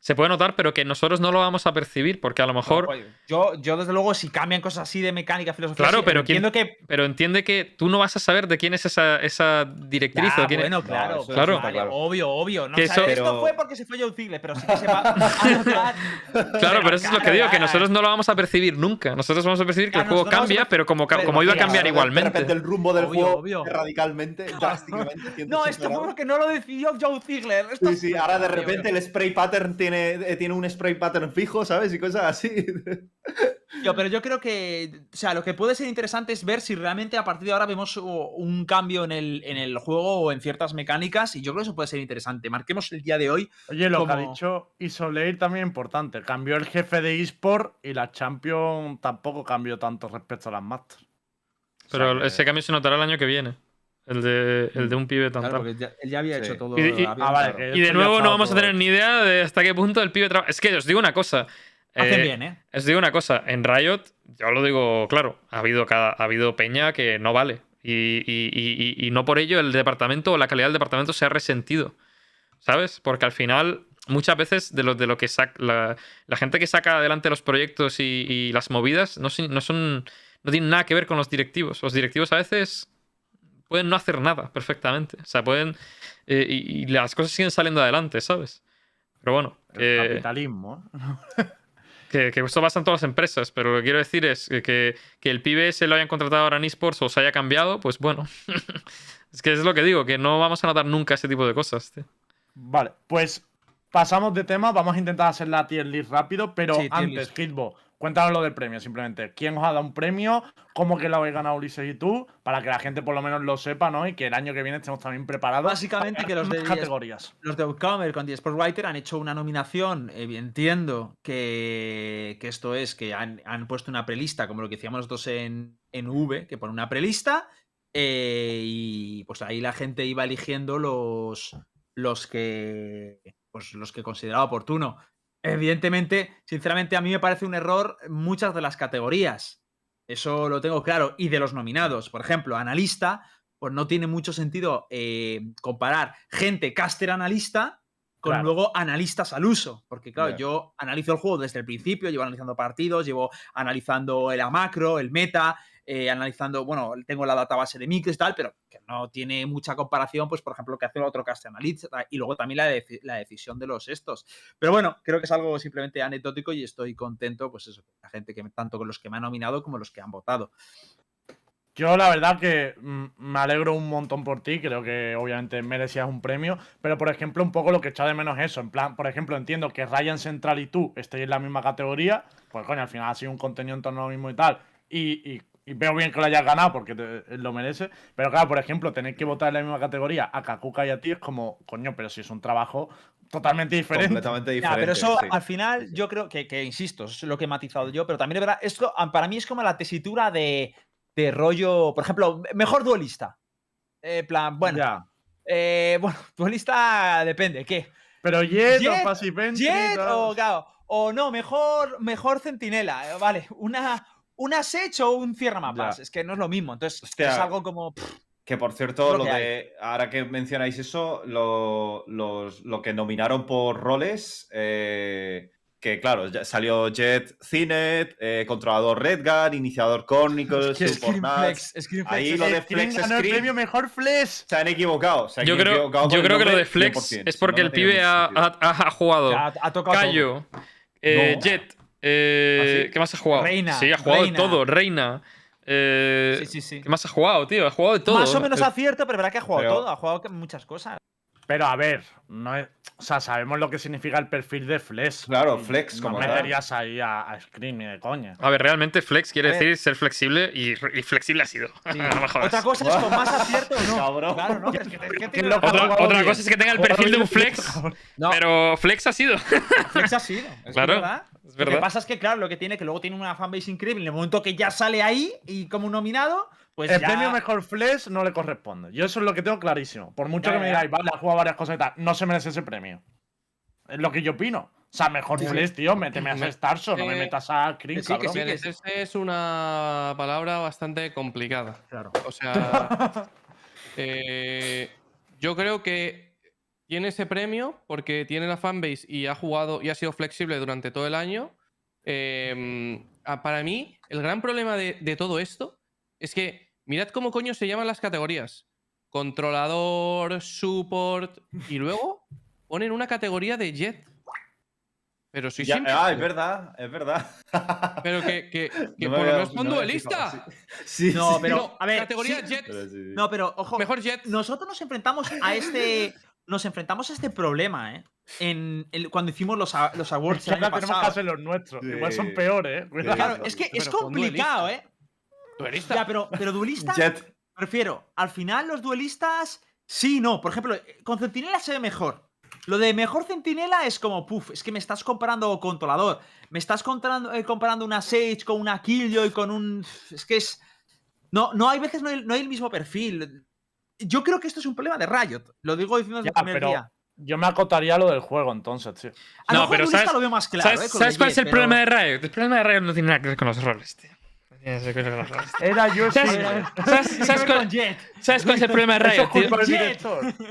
se puede notar, pero que nosotros no lo vamos a percibir, porque a lo mejor... Pues, yo, yo, desde luego, si cambian cosas así de mecánica, filosofía, Claro, pero ¿quién- entiendo que. Pero entiende que tú no vas a saber de quién es esa, esa directriz Ya, o quién es- bueno, claro, eso está vale, claro. obvio, obvio. No, Que o sea, eso- Esto Pero- fue porque se fue Joe Ziegler, pero sí que se va. Claro, pero eso es lo que digo, que claro, nosotros no lo vamos a percir nunca. Nosotros vamos a percibir que el Claro, juego a cambia, per- pero como, pero como iba a cambiar De igualmente. repente el rumbo del Obvio, juego obvio. radicalmente, drásticamente. No, 180 esto fue porque no lo decidió Joe Ziegler. Esto Sí, sí, ahora de repente el spray pattern tiene, eh, tiene un spray pattern fijo, ¿sabes? Y cosas así. Yo, pero yo creo que, o sea, lo que puede ser interesante es ver si realmente a partir de ahora vemos un cambio en el, en el juego o en ciertas mecánicas y yo creo que eso puede ser interesante. Marquemos el día de hoy. Oye, lo que ha como- dicho Isoleil también es importante. Cambió el jefe de eSport y la Champion tampoco cambió tanto respecto a las Masters. O sea Pero que- ese cambio se notará el año que viene. El de, el de un pibe tan Claro, ya- él ya había Sí. hecho todo. Y- y- había- Ah, vale, Y de nuevo no vamos a tener ni idea de hasta qué punto el pibe trabaja. Es que os digo una cosa. Hacen eh, bien, ¿eh? Os digo una cosa. En Riot, yo lo digo claro, ha habido, cada, ha habido peña que no vale. Y, y- y- y- y no por ello el departamento o la calidad del departamento se ha resentido. ¿Sabes? Porque al final, muchas veces de lo, de lo que saca. La, la gente que saca adelante los proyectos y, y las movidas no, no son. no tienen nada que ver con los directivos. Los directivos a veces pueden no hacer nada perfectamente. O sea, pueden. eh, y, y las cosas siguen saliendo adelante, ¿sabes? Pero bueno, El que, capitalismo. ¿eh? que, que esto pasa en todas las empresas, pero lo que quiero decir es que, que, que el pibe se lo hayan contratado ahora en esports o se haya cambiado, pues bueno. es que es lo que digo, que no vamos a notar nunca ese tipo de cosas. tío. Vale, pues pasamos de tema. Vamos a intentar hacer la tier list rápido, pero Sí, antes. Hitbo, cuéntanos lo del premio, simplemente. ¿Quién os ha dado un premio? ¿Cómo que lo habéis ganado Ulises y tú? Para que la gente por lo menos lo sepa, ¿no? Y que el año que viene estemos también preparados. Básicamente que los de categorías. Los de Outcomer con The Sportswriter han hecho una nominación. eh, entiendo que, que esto es que han, han puesto una prelista, como lo que decíamos nosotros en, en V, que pone una prelista. eh, y pues ahí la gente iba eligiendo los, los que pues los que consideraba oportuno. Evidentemente, sinceramente, a mí me parece un error muchas de las categorías. Eso lo tengo claro. Y de los nominados, por ejemplo, analista, pues no tiene mucho sentido eh, comparar gente caster analista con Claro. luego analistas al uso. Porque, claro, yo analizo el juego desde el principio, llevo analizando partidos, llevo analizando la macro, el meta, eh, analizando, bueno, tengo la database de micros y tal, pero que no tiene mucha comparación, pues, por ejemplo, lo que hace el otro caster analista y luego también la, deci- la decisión de los estos. Pero bueno, creo que es algo simplemente anecdótico y estoy contento, pues eso, la gente que, tanto con los que me han nominado como los que han votado. Yo la verdad que mm, me alegro un montón por ti, creo que obviamente merecías un premio, pero por ejemplo un poco lo que echa de menos es eso, en plan, por ejemplo entiendo que Ryan Central y tú estéis en la misma categoría, pues coño, al final ha sido un contenido en torno a lo mismo y tal, y- Y veo bien que lo hayas ganado porque te- lo merece. Pero claro, por ejemplo, tener que votar en la misma categoría a Kakuka y a ti es como, coño, pero si es un trabajo totalmente diferente. Completamente Ya, diferente. pero eso sí. al final yo creo que, que, insisto, es lo que he matizado yo, pero también es verdad, esto ah, para mí es como la tesitura de, de rollo, por ejemplo, mejor duelista. Eh, plan, bueno, Ya. eh, bueno, duelista depende, ¿qué? Pero Jet, Jet, o Passive Entry, Jet o, claro, o no, mejor, mejor centinela, eh, vale, una, una Sech o un cierra mapas, Ya. es que no es lo mismo, entonces Hostia. es algo como... pff, Que por cierto, lo lo que de, ahora que mencionáis eso, lo, los- lo que nominaron por roles, eh, que claro, ya salió Jet Cinet, eh, controlador Redgar, iniciador Cornicles, que. Screenflex, Screenflex Ahí es- lo de Eh, ¿Quién Flex ganó el premio Mejor Flex? Se han equivocado. se han Yo creo, equivocado yo creo que lo de Flex 100%, es porque no, el pibe ha, sentido. ha- ha jugado ha, ha tocado todo. Cayo, eh, No. Jet. Eh, ¿Ah, sí? ¿Qué más ha jugado? Reina, Sí, ha jugado Reina. de todo. Reina. eh, Sí, sí, sí. ¿Qué más ha jugado, tío? Ha jugado de todo. Más o menos Eh, acierto, pero verá que ha jugado Pero- todo, ha jugado muchas cosas. Pero a ver, no es, o sea, sabemos lo que significa el perfil de Flex. Claro, Flex no como tal. meterías ahí a, a Scream ni de coña. A ver, realmente flex quiere decir ser flexible y, y flexible ha sido. Sí. no me jodas. Otra cosa es con más acierto o no. Cabrón. Claro, no, es que, es que ¿Quién tiene lo razón. Otra, cosa es que tenga el perfil de un flex, No, pero flex ha sido. Flex ha sido. Es Claro, es verdad. es Lo que pasa es que, claro, lo que tiene que luego tiene una fanbase increíble. En el momento que ya sale ahí y como nominado, pues el ya... premio Mejor Flex no le corresponde. Yo eso es lo que tengo clarísimo. Por mucho Ya, que me digáis, vale, ha jugado varias cosas y tal, no se merece ese premio. Es lo que yo opino. O sea, Mejor Sí. Flex, tío, méteme a Starso, no me eh, metas a que sí, que cabrón. sí. Merecerse es una palabra bastante complicada. Claro. O sea, eh, yo creo que tiene ese premio porque tiene la fanbase y ha jugado y ha sido flexible durante todo el año. Eh, para mí, el gran problema de, de todo esto es que mirad cómo coño se llaman las categorías. Controlador, support y luego ponen una categoría de jet. Pero soy Ya- simple. ah, es verdad, es verdad. Pero que, que, que No por lo menos pon no me había duelista. fijado, sí. Sí, No, sí. pero, No, a ver, categoría sí- jet. Pero sí, sí. No, pero ojo, Mejor jet. nosotros nos enfrentamos a este... Nos enfrentamos a este problema, ¿eh? En el- cuando hicimos los, awards Que ahora tenemos que hacer los nuestros. Sí. Igual son peores, eh. Cuidado. Claro, es que es complicado. ¿eh? Duelista. Ya, pero, pero duelista... Jet. Prefiero, al final los duelistas, sí, no. Por ejemplo, con Centinela se ve mejor. Lo de mejor Centinela es como, puf, es que me estás comparando controlador. Me estás comparando, eh, comparando una Sage con una Killjoy, con un... Es que es... No, no hay veces no hay, no hay el mismo perfil. Yo creo que esto es un problema de Riot. Lo digo diciendo desde Ya, el primer pero día. Yo me acotaría a lo del juego entonces, tío. A lo No, mejor pero duelista ¿sabes- lo veo más claro, ¿Sabes, eh, sabes cuál es el pero- problema de Riot? El problema de Riot no tiene nada que ver con los roles, tío. Era yo ¿Sabes. ¿sabes- cuál, con Jet. sabes cuál es el problema de Riot, tío?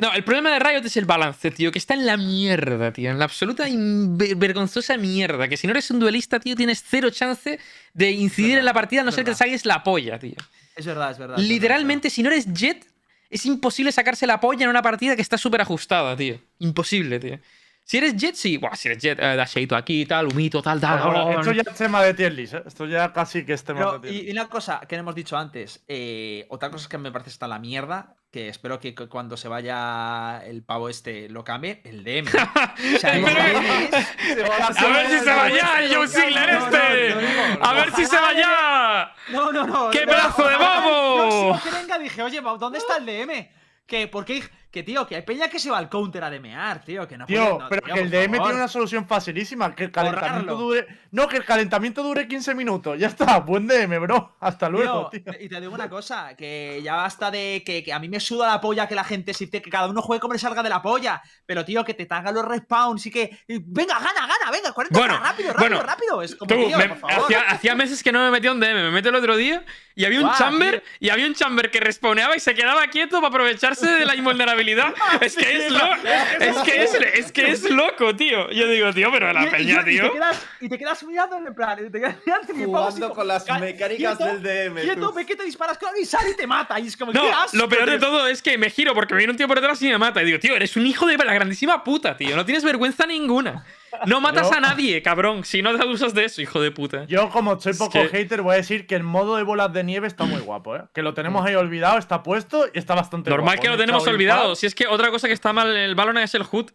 No, el problema de Riot es el balance, tío, que está en la mierda, tío. En la absoluta vergonzosa mierda. Que si no eres un duelista, tío, tienes cero chance de incidir en la partida a no ser que te saques la polla, tío. Es verdad, es verdad. es verdad, Literalmente, si no eres Jet, es imposible sacarse la polla en una partida que está súper ajustada, tío. Imposible, tío. Si eres Jet, sí. Buah, si eres Jet, eh, dasheito aquí, tal, humito, tal, tal. Bueno, esto ya es tema de tier list, ¿eh? Esto ya casi que es tema Pero, de tier y, una cosa que no hemos dicho antes, eh, otra cosa que me parece está la mierda, que espero que cu- cuando se vaya el pavo este lo cambie, el DM. O sea, el Pero- DM es- A ver si se va ya el Joe Sigler No, no, este. no, no, no. A ver si se va ya. No, no, no. ¡Qué no, pedazo de babo! que venga dije, oye, ¿dónde está el DM? Que, ¿por qué? Que, tío, que hay peña que se va al counter a DMear, tío, que no Tío, puede- no, pero tío, que el DM favor. tiene una solución facilísima, que el calentamiento Borrarlo. dure. No, que el calentamiento dure 15 minutos. Ya está, buen DM, bro. Hasta luego, Tío, tío. Y te digo una cosa, que ya basta de que, que a mí me suda la polla que la gente se que cada uno juegue como le salga de la polla. Pero, tío, que te tagan los respawns y que. y venga, gana, gana, venga, 40 Bueno, rápido, rápido, bueno, rápido. Es como, Tú, tío, me- por favor. hacía, hacía meses que no me metía un DM. Me meto el otro día y había un chamber tío. y había un chamber que respawneaba y se quedaba quieto para aprovecharse de la invulnerabilidad. es que es, lo- es que es, es que es loco, tío. Yo digo, tío, pero Y- la y- peña, y tío. te quedas, y te quedas mirando en el plan. Y te quedas mirando y Jugando con las "Ca- mecánicas quieto, del DM. Quieto, ve que te disparas claro, y sale y te mata. Y es como, No, ¿qué asco, lo peor de tío". todo es que me giro porque me viene un tío por detrás y me mata. Y digo, tío, eres un hijo de la grandísima puta, tío. No tienes vergüenza ninguna. No matas Yo- a nadie, cabrón. Si no te abusas de eso, hijo de puta. Yo, como soy Es poco que- hater, voy a decir que el modo de bolas de nieve está muy guapo, ¿eh? Que lo tenemos ahí olvidado, está puesto y está bastante Normal guapo. que lo Un tenemos olvidado. Si es que otra cosa que está mal en el Valorant es el HUD.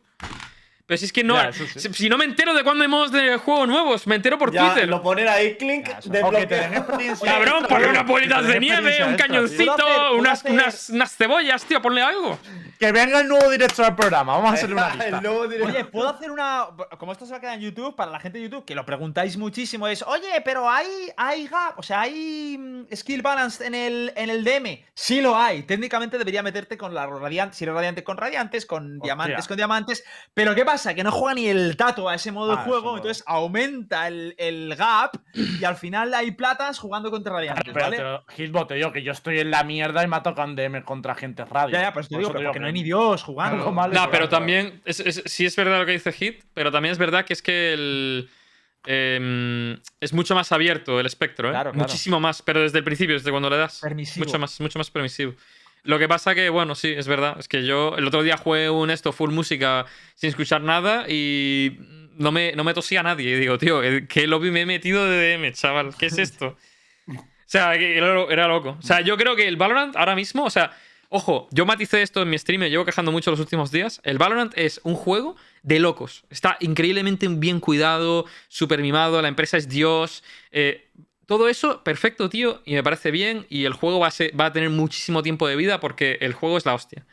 Pero si es que no. Ya, eso sí. si, si no me entero de cuándo hay modos de juego nuevos, me entero por Ya, Twitter. lo ponen ahí, clink, Ya, eso. O que te den desbloquea. experiencia. Cabrón, ponle unas bolitas de nieve, un cañoncito, hacer- unas, hacer- unas, unas cebollas, tío, ponle algo. Que venga el nuevo director del programa. Vamos a hacerle una lista. El nuevo director. Oye, ¿puedo hacer una. Como esto se va a quedar en YouTube, para la gente de YouTube, que lo preguntáis muchísimo, es, oye, pero hay, hay gap, o sea, hay mm, skill balance en el, en el DM. Sí lo hay. Técnicamente debería meterte con la radiante, si eres radiante con radiantes, con diamantes con diamantes. Pero ¿qué pasa? Que no juega ni el tato a ese modo Ah, de eso juego, no. entonces aumenta el, el gap y al final hay platas jugando contra radiantes, Pero, ¿vale? pero, Hitbot, te digo que yo estoy en la mierda y me tocan DM contra gente radio. Ya, ya, pues te digo, pero porque no hay ni Dios jugando. No, Vale, pero también, es, es- sí es verdad lo que dice Hit, pero también es verdad que es que el. em, es mucho más abierto el espectro, ¿eh? Claro, claro. Muchísimo más, pero desde el principio, desde cuando le das. Permisivo. Mucho más, mucho más permisivo. Lo que pasa que, bueno, sí, es verdad. Es que yo el otro día jugué un esto full música sin escuchar nada y no me, no me tosía nadie. Y digo, tío, ¿qué lobby me he metido de DM, chaval? ¿Qué es esto? O sea, era loco. O sea, yo creo que el Valorant ahora mismo, o sea, ojo, yo maticé esto en mi stream, me llevo quejando mucho los últimos días. El Valorant es un juego de locos. Está increíblemente bien cuidado, súper mimado, la empresa es Dios. eh, todo eso, perfecto, tío, y me parece bien. Y el juego va a, tener muchísimo tiempo de vida porque el juego es la hostia.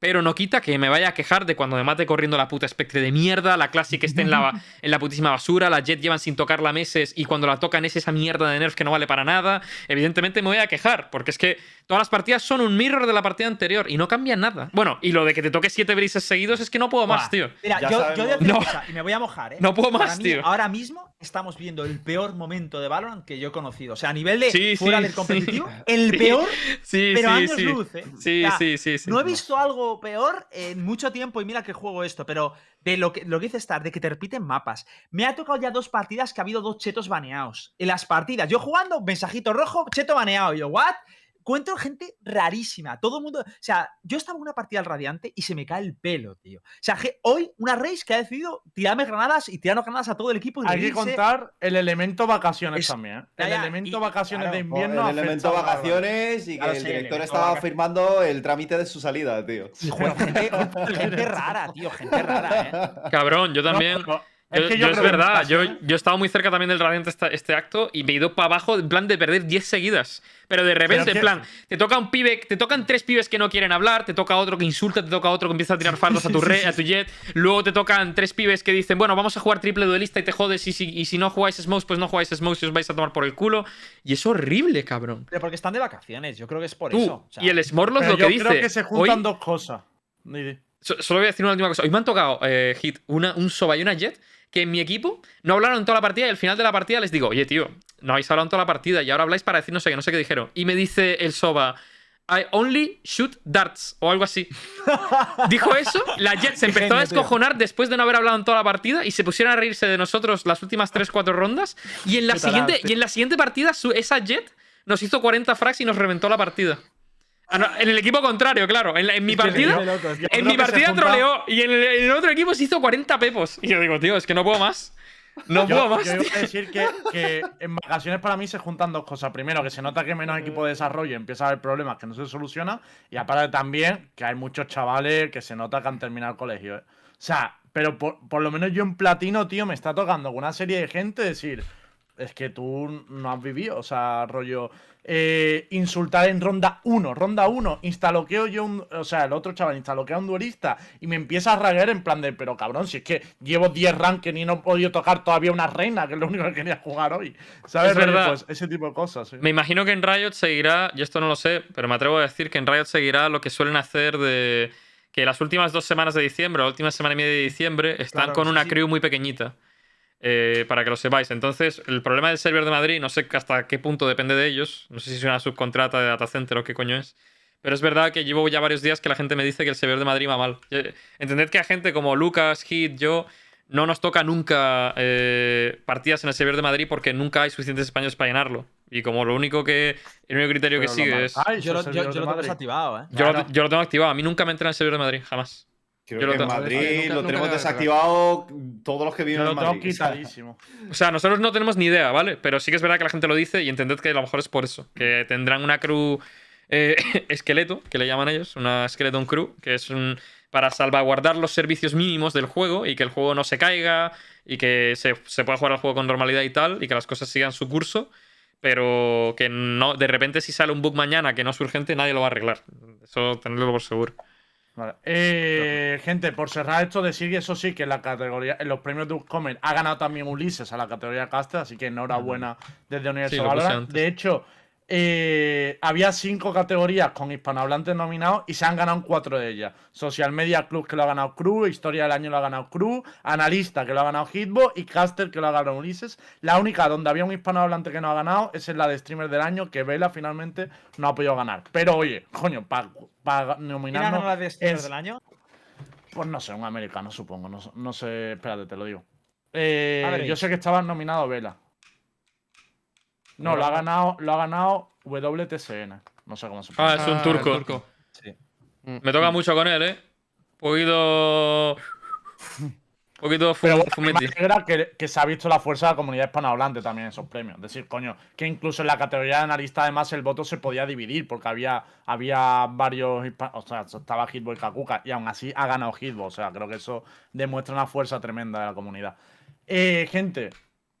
Pero no quita que me vaya a quejar de cuando me mate corriendo la puta Spectre de mierda, la Classic esté en la, en la putísima basura, la Jet llevan sin tocarla meses y cuando la tocan es esa mierda de nerf que no vale para nada. Evidentemente me voy a quejar, porque es que todas las partidas son un mirror de la partida anterior y no cambia nada. Bueno, y lo de que te toque siete brises seguidos es que no puedo más, tío. Mira, Ya yo, sabemos. yo voy a decir No. cosa, y me voy a mojar, ¿eh? No puedo Para más, mí, tío. Ahora mismo estamos viendo el peor momento de Valorant que yo he conocido. O sea, a nivel de Sí, fuera sí, del sí. competitivo, el peor, Sí, pero sí, años sí. luz, ¿eh? Sí, O sea, sí, sí, sí. No he visto algo peor en mucho tiempo y mira que juego esto, pero de lo que, lo que dice de que te repiten mapas. Me ha tocado ya dos partidas que ha habido dos chetos baneados. En las partidas, yo jugando, mensajito rojo, cheto baneado. Yo, ¿what? Encuentro gente rarísima. Todo el mundo. O sea, yo estaba en una partida al radiante y se me cae el pelo, tío. O sea, que hoy una race que ha decidido tirarme granadas y tirarnos granadas a todo el equipo. Y Hay que contar el elemento vacaciones Es- también. ¿eh? El ya, elemento y- vacaciones claro, de invierno. el elemento vacaciones y que Claro, el sí, director estaba vacaciones. firmando el trámite de su salida, tío. Y, joder, gente, gente rara, tío. Gente rara, ¿eh? Cabrón, yo No, también. Yo, es que yo yo es creo que en verdad, yo, vacaciones- yo he estado muy cerca también del Radiante esta- este acto y me he ido para abajo en plan de perder 10 seguidas. Pero de repente, Pero en plan, te toca un pibe, te tocan tres pibes que no quieren hablar, te toca otro que insulta, te toca otro que empieza a tirar fardos a tu re, a tu jet, luego te tocan tres pibes que dicen, bueno, vamos a jugar triple duelista y te jodes y si, y si no jugáis smokes, pues no jugáis smokes y os vais a tomar por el culo. Y es horrible, cabrón. Pero porque están de vacaciones, yo creo que es por Tú, eso. o sea, y el Smorlos lo que yo dice. creo que se juntan hoy- dos cosas. Solo voy a decir una última cosa. Hoy me han tocado, eh, Hit, una, un Soba y una Jet que en mi equipo no hablaron en toda la partida y al final de la partida les digo, oye, tío, no habéis hablado en toda la partida y ahora habláis para decir no sé qué, no sé qué dijeron. Y me dice el Soba, I only shoot darts o algo así. Dijo eso, la Jet se empezó a tío. descojonar después de no haber hablado en toda la partida y se pusieron a reírse de nosotros las últimas 3-4 rondas. Y en la, siguiente, y en la siguiente partida, su- esa Jet nos hizo 40 frags y nos reventó la partida. Ah, no, en el equipo contrario, claro. En, la- en mi partida, locos, en mi partida troleó y en el, en el otro equipo se hizo 40 pepos. Y yo digo, tío, es que no puedo más. No Yo, puedo más. yo tío. decir que, que en vacaciones para mí se juntan dos cosas. Primero, que se nota que menos equipo de desarrollo empieza a haber problemas que no se solucionan. Y aparte también que hay muchos chavales que se nota que han terminado el colegio. ¿eh? O sea, pero por, por lo menos yo en platino, tío, me está tocando con una serie de gente decir, es que tú no has vivido. O sea, rollo, eh, insultar en ronda 1. Ronda 1, instaloqueo yo un. O sea, el otro chaval instaloquea a un duelista y me empieza a raguear en plan de, pero cabrón, si es que llevo 10 rankings y no he podido tocar todavía una reina, que es lo único que quería jugar hoy. ¿Sabes? Es verdad. Pues ese tipo de cosas. sí. Me imagino que en Riot seguirá, y esto no lo sé, pero me atrevo a decir que en Riot seguirá lo que suelen hacer de que las últimas dos semanas de diciembre, la última semana y media de diciembre, están Claro, con una sí. crew muy pequeñita. Eh, para que lo sepáis. Entonces, el problema del server de Madrid, no sé hasta qué punto depende de ellos. No sé si es una subcontrata de Data Center o qué coño es. Pero es verdad que llevo ya varios días que la gente me dice que el server de Madrid va mal. Eh, Entended que a gente como Lucas, Hit, yo, no nos toca nunca eh, partidas en el server de Madrid porque nunca hay suficientes españoles para llenarlo. Y como lo único que. El único criterio que Pero sigue lo es. Yo lo, yo, servidor yo lo tengo desactivado, ¿eh? Yo, lo, Claro. yo lo tengo activado. A mí nunca me entra en el server de Madrid, jamás. Creo Yo lo que en Madrid Nunca- lo nunca tenemos desactivado todos los que viven lo en Madrid. o sea. quitadísimo. O sea, nosotros no tenemos ni idea, ¿vale? Pero sí que es verdad que la gente lo dice y entended que a lo mejor es por eso. Que tendrán una crew eh, esqueleto, que le llaman ellos, una skeleton crew, que es un, para salvaguardar los servicios mínimos del juego y que el juego no se caiga y que se, se pueda jugar al juego con normalidad y tal y que las cosas sigan su curso. Pero que no, de repente si sale un bug mañana que no es urgente, nadie lo va a arreglar. Eso tenerlo por seguro. Vale. Eh, gente, por cerrar esto, decir eso sí, que en la categoría, en los premios de Upcomer ha ganado también Ulises a la categoría Caster, así que enhorabuena desde Universo Sí. De hecho, eh, había cinco categorías con hispanohablantes nominados y se han ganado cuatro de ellas. Social Media Club que lo ha ganado Cruz, Historia del Año lo ha ganado Cruz, Analista que lo ha ganado Hitbo y Caster que lo ha ganado Ulises. La única donde había un hispanohablante que no ha ganado es en la de Streamer del Año que Vela finalmente no ha podido ganar. Pero oye, coño, para ¿Quién ha ganado nominarnos... la de streamer es- del año? Pues no sé, un americano, supongo. No, no sé, espérate, te lo digo. Eh, A ver, yo sé que estaba nominado Vela. No, lo ha no. ganado, lo ha ganado WTCN. No sé cómo se Ah, pronuncia. es un el turco. Sí. Mm. Me toca mucho con él, ¿eh? Poquito. Poquito Pero fum- bueno, me alegra que, que se ha visto la fuerza de la comunidad hispanohablante también en esos premios. Es decir, coño, que incluso en la categoría de analista además el voto se podía dividir porque había, había varios O sea, estaba Hitbo y Kakuka y aún así ha ganado Hitbo. O sea, creo que eso demuestra una fuerza tremenda de la comunidad. Eh, gente,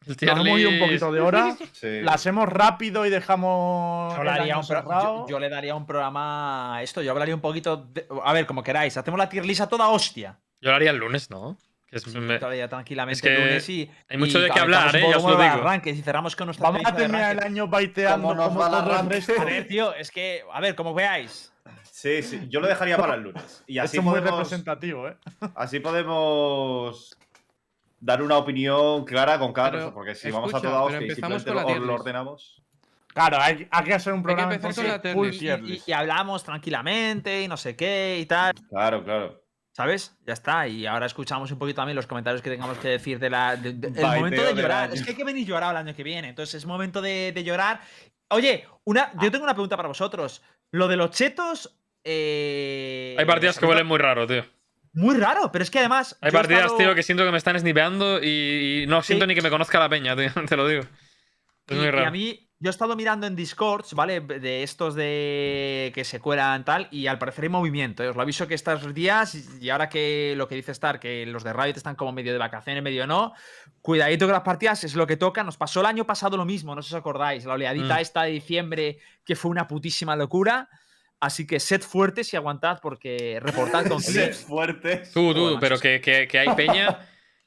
nos hemos ido un poquito de hora. Sí. La hacemos rápido y dejamos. Yo el año un yo- yo le daría un programa a esto. Yo hablaría un poquito. de- a ver, como queráis. Hacemos la tier list a toda hostia. Yo lo haría el lunes, ¿no? Que es- me- Todavía tranquilamente es que el lunes y. hay mucho y de qué hablar, ¿eh? Ya os lo como digo. arranques y cerramos con nuestra Vamos a terminar el año baiteando ¿Cómo nos como resto. A ver, tío, es que. A ver, como veáis. Sí, sí, yo lo dejaría para el lunes. Y así Esto es muy podemos, representativo, ¿eh? así podemos dar una opinión clara con cada Pero, persona. Porque si escucha, vamos a toda hostia y simplemente lo, lo ordenamos. Claro, hay, hay que hacer un que programa empezar con la list. tier Y, hablamos tranquilamente y no sé qué y tal. Claro, claro. ¿Sabes? Ya está. Y ahora escuchamos un poquito también los comentarios que tengamos que decir de la. de- de- momento de del llorar. Es que hay que venir llorado el año que viene. Entonces es momento de, de llorar. Oye, una, yo tengo una pregunta para vosotros. Lo de los chetos. eh, Hay partidas que huelen muy raro, tío. Muy raro, pero es que además. Hay partidas, estado- tío, que siento que me están snipeando y, y no siento Sí. ni que me conozca la peña, tío. Te lo digo. Es y, muy y raro. a mí, yo he estado mirando en Discords, ¿vale? De estos de que se cuelan tal, y al parecer hay movimiento. ¿eh? Os lo aviso que estos días, y ahora que lo que dice Star, que los de Riot están como medio de vacaciones, medio no, cuidadito que las partidas es lo que toca. Nos pasó el año pasado lo mismo, no sé si os acordáis, la oleadita Mm. esta de diciembre, que fue una putísima locura. Así que sed fuertes y aguantad, porque reportad con clips. fuertes. Tú, tú, Joder, pero que, que, que hay peña.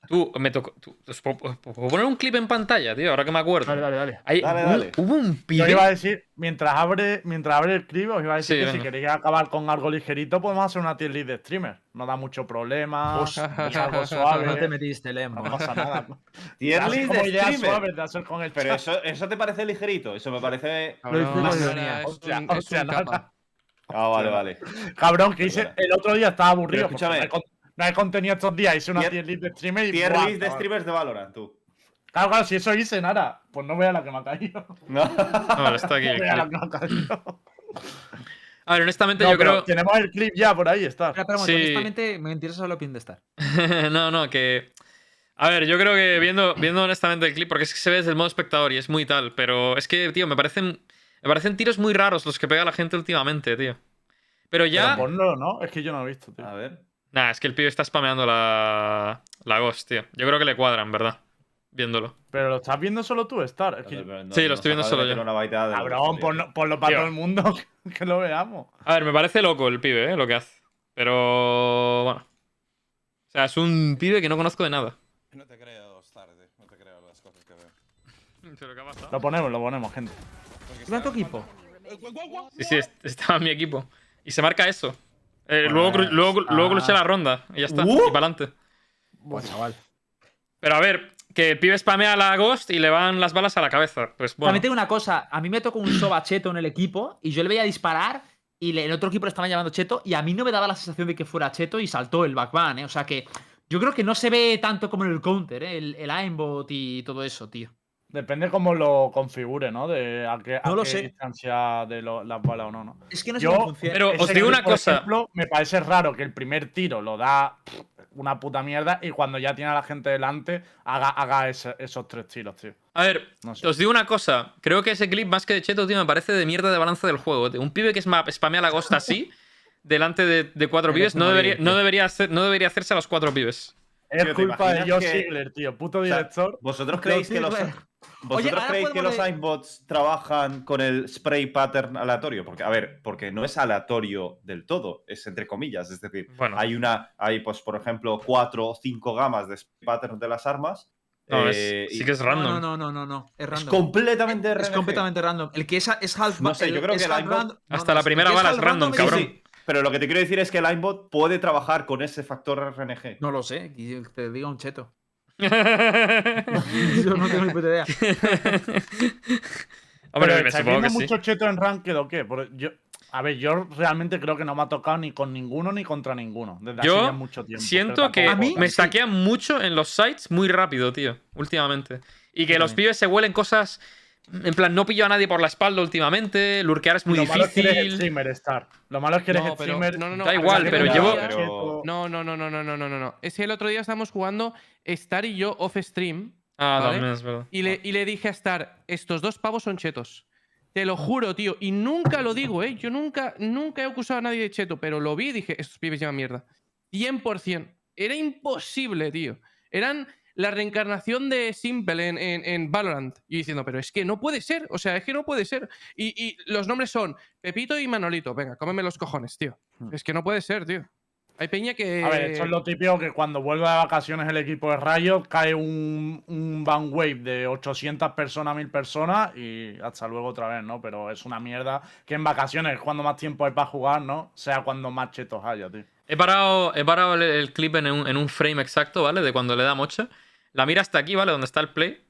Tú, me tocó. tú- os puedo, os puedo poner un clip en pantalla, tío, ahora que me acuerdo. Dale, dale, dale. Hay- Dale, hubo- dale. Hubo un Yo pibe. iba a decir, mientras abre, mientras abre el clip, os iba a decir Sí, que si venga. queréis acabar con algo ligerito, podemos hacer una tier list de streamer. No da mucho problema. Hostia. es algo suave. No te metiste, Lembo. no pasa nada. Tier list de streamer. suaves de hacer con el Pero eso, eso te parece ligerito. Eso me parece. Es un- Hostia, es hostia, un nada. Ah, vale, vale. Cabrón, que hice el otro día estaba aburrido. Escúchame. No hay, no hay contenido estos días. Hice una Tier- list de streamer y. Tier ¡buah, list de streamers de Valorant, tú. Claro, claro, si eso hice, nada. Pues no vea la que me ha caído. No. No, está aquí No el vea la que me ha caído. A ver, honestamente, No, yo creo. Tenemos el clip ya por ahí, está. Sí. honestamente, me interesa la opinión de Star. no, no, que. A ver, yo creo que viendo, viendo honestamente el clip, porque es que se ve desde el modo espectador y es muy tal, pero es que, tío, me parecen. Me parecen tiros muy raros los que pega la gente últimamente, tío. Pero ya. Pero ponlo, ¿no? Es que yo no lo he visto, tío. A ver. Nah, es que el pibe está spameando la. La Ghost, tío. Yo creo que le cuadra, en verdad. Viéndolo. Pero lo estás viendo solo tú, Star. Es que, No, Sí, lo estoy viendo solo yo. una baiteada de cabrón, tío. ponlo, ponlo para Tío. todo el mundo que lo veamos. A ver, me parece loco el pibe, ¿eh? Lo que hace. Pero. Bueno. O sea, es un pibe que no conozco de nada. No te creo, tarde, no te creo las cosas que veo. ¿Pero qué ha pasado? Lo ponemos, lo ponemos, gente. Porque ¿Iba en tu está- equipo? Sí, sí, est- estaba en mi equipo. Y se marca eso. Eh, Pues, luego, luego, luego ah. crucé la ronda y ya está. Uh. Y para adelante. Pues chaval. Pero a ver, que el pibe spamea la Ghost y le van las balas a la cabeza. Pues bueno. También tengo una cosa. A mí me tocó un soba cheto en el equipo y yo le veía disparar y le- el otro equipo le estaban llamando cheto y a mí no me daba la sensación de que fuera cheto y saltó el backban, ¿eh? O sea que yo creo que no se ve tanto como en el counter, ¿eh? El, el aimbot y todo eso, tío. Depende cómo lo configure, ¿no? De a qué, a No lo qué sé. distancia de lo- las balas o no, ¿no? Es que no sé Yo- cómo funciona. Pero os digo una por cosa. ejemplo, me parece raro que el primer tiro lo da una puta mierda y cuando ya tiene a la gente delante haga, haga ese- esos tres tiros, tío. A ver, No sé. os digo una cosa. Creo que ese clip, más que de cheto, tío, me parece de mierda de balance del juego. tío. Un pibe que spamea la Ghost así. delante de, de cuatro pibes, no debería, no, debería hacer- no debería hacerse a los cuatro pibes. Es Tío, ¿te culpa de Josh que- Ziegler, tío. Puto sea, director. ¿Vosotros creéis que los, ¿vosotros creéis que los aimbot's trabajan con el spray pattern aleatorio? Porque, a ver, porque no es aleatorio del todo, es entre comillas. Es decir, Bueno. hay una, hay, pues, por ejemplo, cuatro o cinco gamas de spray pattern de las armas. No, es- eh, sí que es random. No, no, no, no, no. Es es random. completamente Es RNG. completamente random. El que es, es half No sé, yo creo es que el aimbot- random- no, Hasta no, la primera es bala es random, es- Sí, cabrón. sí, pero lo que te quiero decir es que el aimbot puede trabajar con ese factor RNG. No lo sé, y te diga un cheto. Hombre, Yo no tengo ni puta idea. me ¿estáis supongo viendo que sí. mucho cheto en Ranked o qué? Porque yo, a ver, yo realmente creo que no me ha tocado ni con ninguno ni contra ninguno. Desde Yo hace ya mucho tiempo. Siento pero que tampoco- A mí- me sí. saquean mucho en los sites muy rápido, tío, últimamente. Y que los pibes se huelen cosas. En plan, no pillo a nadie por la espalda últimamente, lurkear es muy difícil. Malo es que eres Lo malo es que eres no, pero, no, no, no, Da igual, pero llevo. Pero... No, no, no, no, no, no, no, no. Es que el otro día estábamos jugando Star y yo off stream. Ah, ¿vale? también es verdad. Y le, y le dije a Star, estos dos pavos son chetos. Te lo juro, tío. Y nunca lo digo, ¿eh? Yo nunca, nunca he acusado a nadie de cheto, pero lo vi y dije, estos pibes llevan mierda. 100%. Era imposible, tío. Eran la reencarnación de Simple en, en, en Valorant. Y diciendo, pero es que no puede ser. O sea, es que no puede ser. Y, y los nombres son Pepito y Manolito. Venga, cómeme los cojones, tío. Es que no puede ser, tío. Hay peña que. A ver, esto es lo típico que cuando vuelve de vacaciones el equipo de Riot cae un, un ban wave de 800 personas, 1000 personas y hasta luego otra vez, ¿no? Pero es una mierda que en vacaciones es cuando más tiempo hay para jugar, ¿no? Sea cuando más chetos haya, tío. He parado, he parado el, el clip en un, en un frame exacto, ¿vale? De cuando le da mocha. La mira hasta aquí, ¿vale? Donde está el play.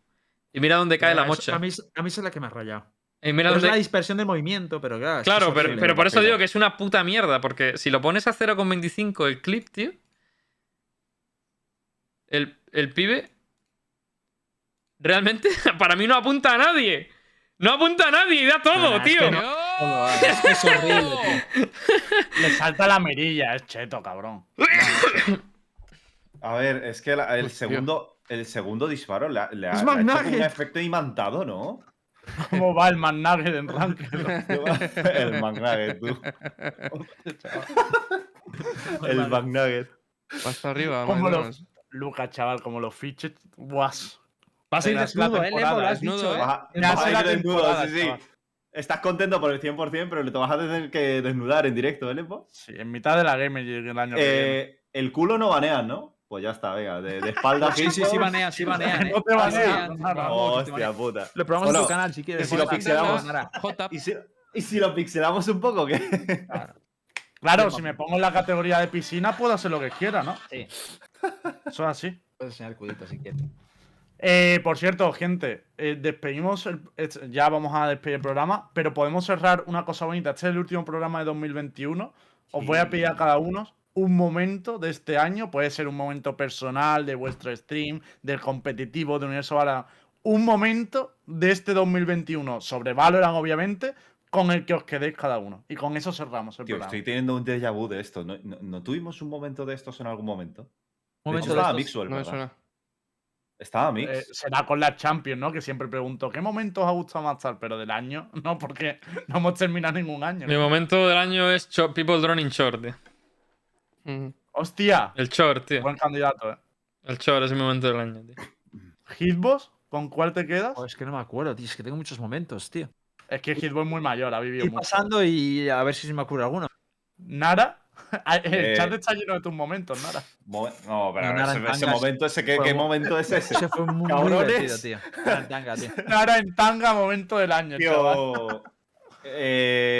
Y mira dónde cae la Eso- mocha. A mí, a mí es la que me ha rayado. Y mira es la dispersión de movimiento, pero claro. Claro, es pero, pero por eso digo que es una puta mierda, porque si lo pones a 0,25 el clip, tío. El, el pibe. Realmente, para mí no apunta a nadie. No apunta a nadie y da todo, es tío. que no. Es que es horrible, tío. Le salta la mirilla, es cheto, cabrón. A ver, es que la- el, Hostia. segundo, el segundo disparo le, ha- le ha, Es le ha hecho como McNugget. un efecto imantado, ¿no? ¿Cómo va el McNugget en Ranked? el McNugget, tú. El McNugget. Hasta arriba, ¿Cómo lo- McDonald's. Lucas, chaval, como los fiches. Guas. Vas a ir Pero es la desnudo, ¿eh? Levo, lo has desnudo, dicho, ¿eh? ¿eh? Vas a- la ir desnudo, temporada, sí, sí. chaval. Estás contento por el 100%, pero le te vas a tener que desnudar en directo, ¿eh, Lepo? Sí, en mitad de la Gamer el año que viene. Eh, el culo no banean, ¿no? Pues ya está, venga, de, de espalda. Sí, sí, sí, banean, sí, banean. ¿eh? No te vamos, te Hostia puta. Lo probamos Bueno, en tu canal si quieres. y si lo pixelamos-. ¿Y si, y si lo pixelamos un poco, ¿qué? Claro, si me pongo en la categoría de piscina, puedo hacer lo que quiera, ¿no? Sí. Eso es así. Puedes enseñar el cudito si quieres. Eh, por cierto, gente, eh, despedimos, el- es- ya vamos a despedir el programa, pero podemos cerrar una cosa bonita. Este es el último programa de 2021. Os voy a pedir a cada uno un momento de este año. Puede ser un momento personal, de vuestro stream, del competitivo, de Universo Valorant. Un momento de este 2021 sobre Valorant, obviamente, con el que os quedéis cada uno. Y con eso cerramos el Tío, programa. estoy teniendo un déjà vu de esto. ¿No, no, no tuvimos un momento de estos en algún momento? Un De hecho, momento de estos. Mixwell, No me suena. Estaba Mix. Eh, será con la Champions, ¿no? Que siempre pregunto, ¿qué momento os ha gustado más tal? Pero del año, no, porque no hemos terminado ningún año. Mi momento del año es People Droning Short, tío. Ujú. Hostia, El short, tío. buen candidato, ¿eh? El short es mi momento del año, tío. Hitbox, ¿con cuál te quedas? Oh, es que no me acuerdo, tío. Es que tengo muchos momentos, tío. Es que Hitbox es muy mayor, ha vivido Ir mucho. pasando y a ver si se me ocurre alguno. Nara, el Eh, chat está lleno de tus momentos, Nara. Momen- No, pero No, nada, ese, en ese momento, ese, ¿qué, Fue qué mo- momento es ese? Ese fue muy, divertido, tío. Gran tanga, tío. Nara en tanga, momento del año, chaval. Tío,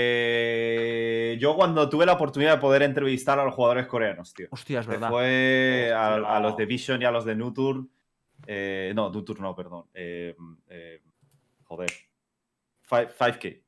eh, yo cuando tuve la oportunidad de poder entrevistar a los jugadores coreanos, tío. Hostia, es verdad. fue a, los de Vision y a los de Nutur. Eh, no, Nutur no, perdón. Eh, eh, joder. Fi- 5K.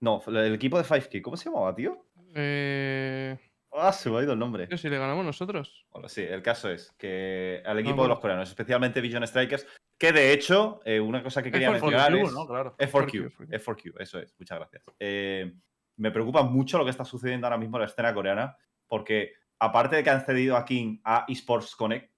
No, el equipo de 5K. ¿Cómo se llamaba, tío? Eh, Ah, se me ha ido el nombre. si le ganamos nosotros. Bueno, sí, el caso es que al equipo de bueno. los coreanos, especialmente Vision Strikers, que de hecho, eh, una cosa que quería F4Q, mencionar es... ¿no? Claro. F4Q, F4Q. F4Q, eso es, muchas gracias. Eh, me preocupa mucho lo que está sucediendo ahora mismo en la escena coreana, porque aparte de que han cedido a King a Esports Connect,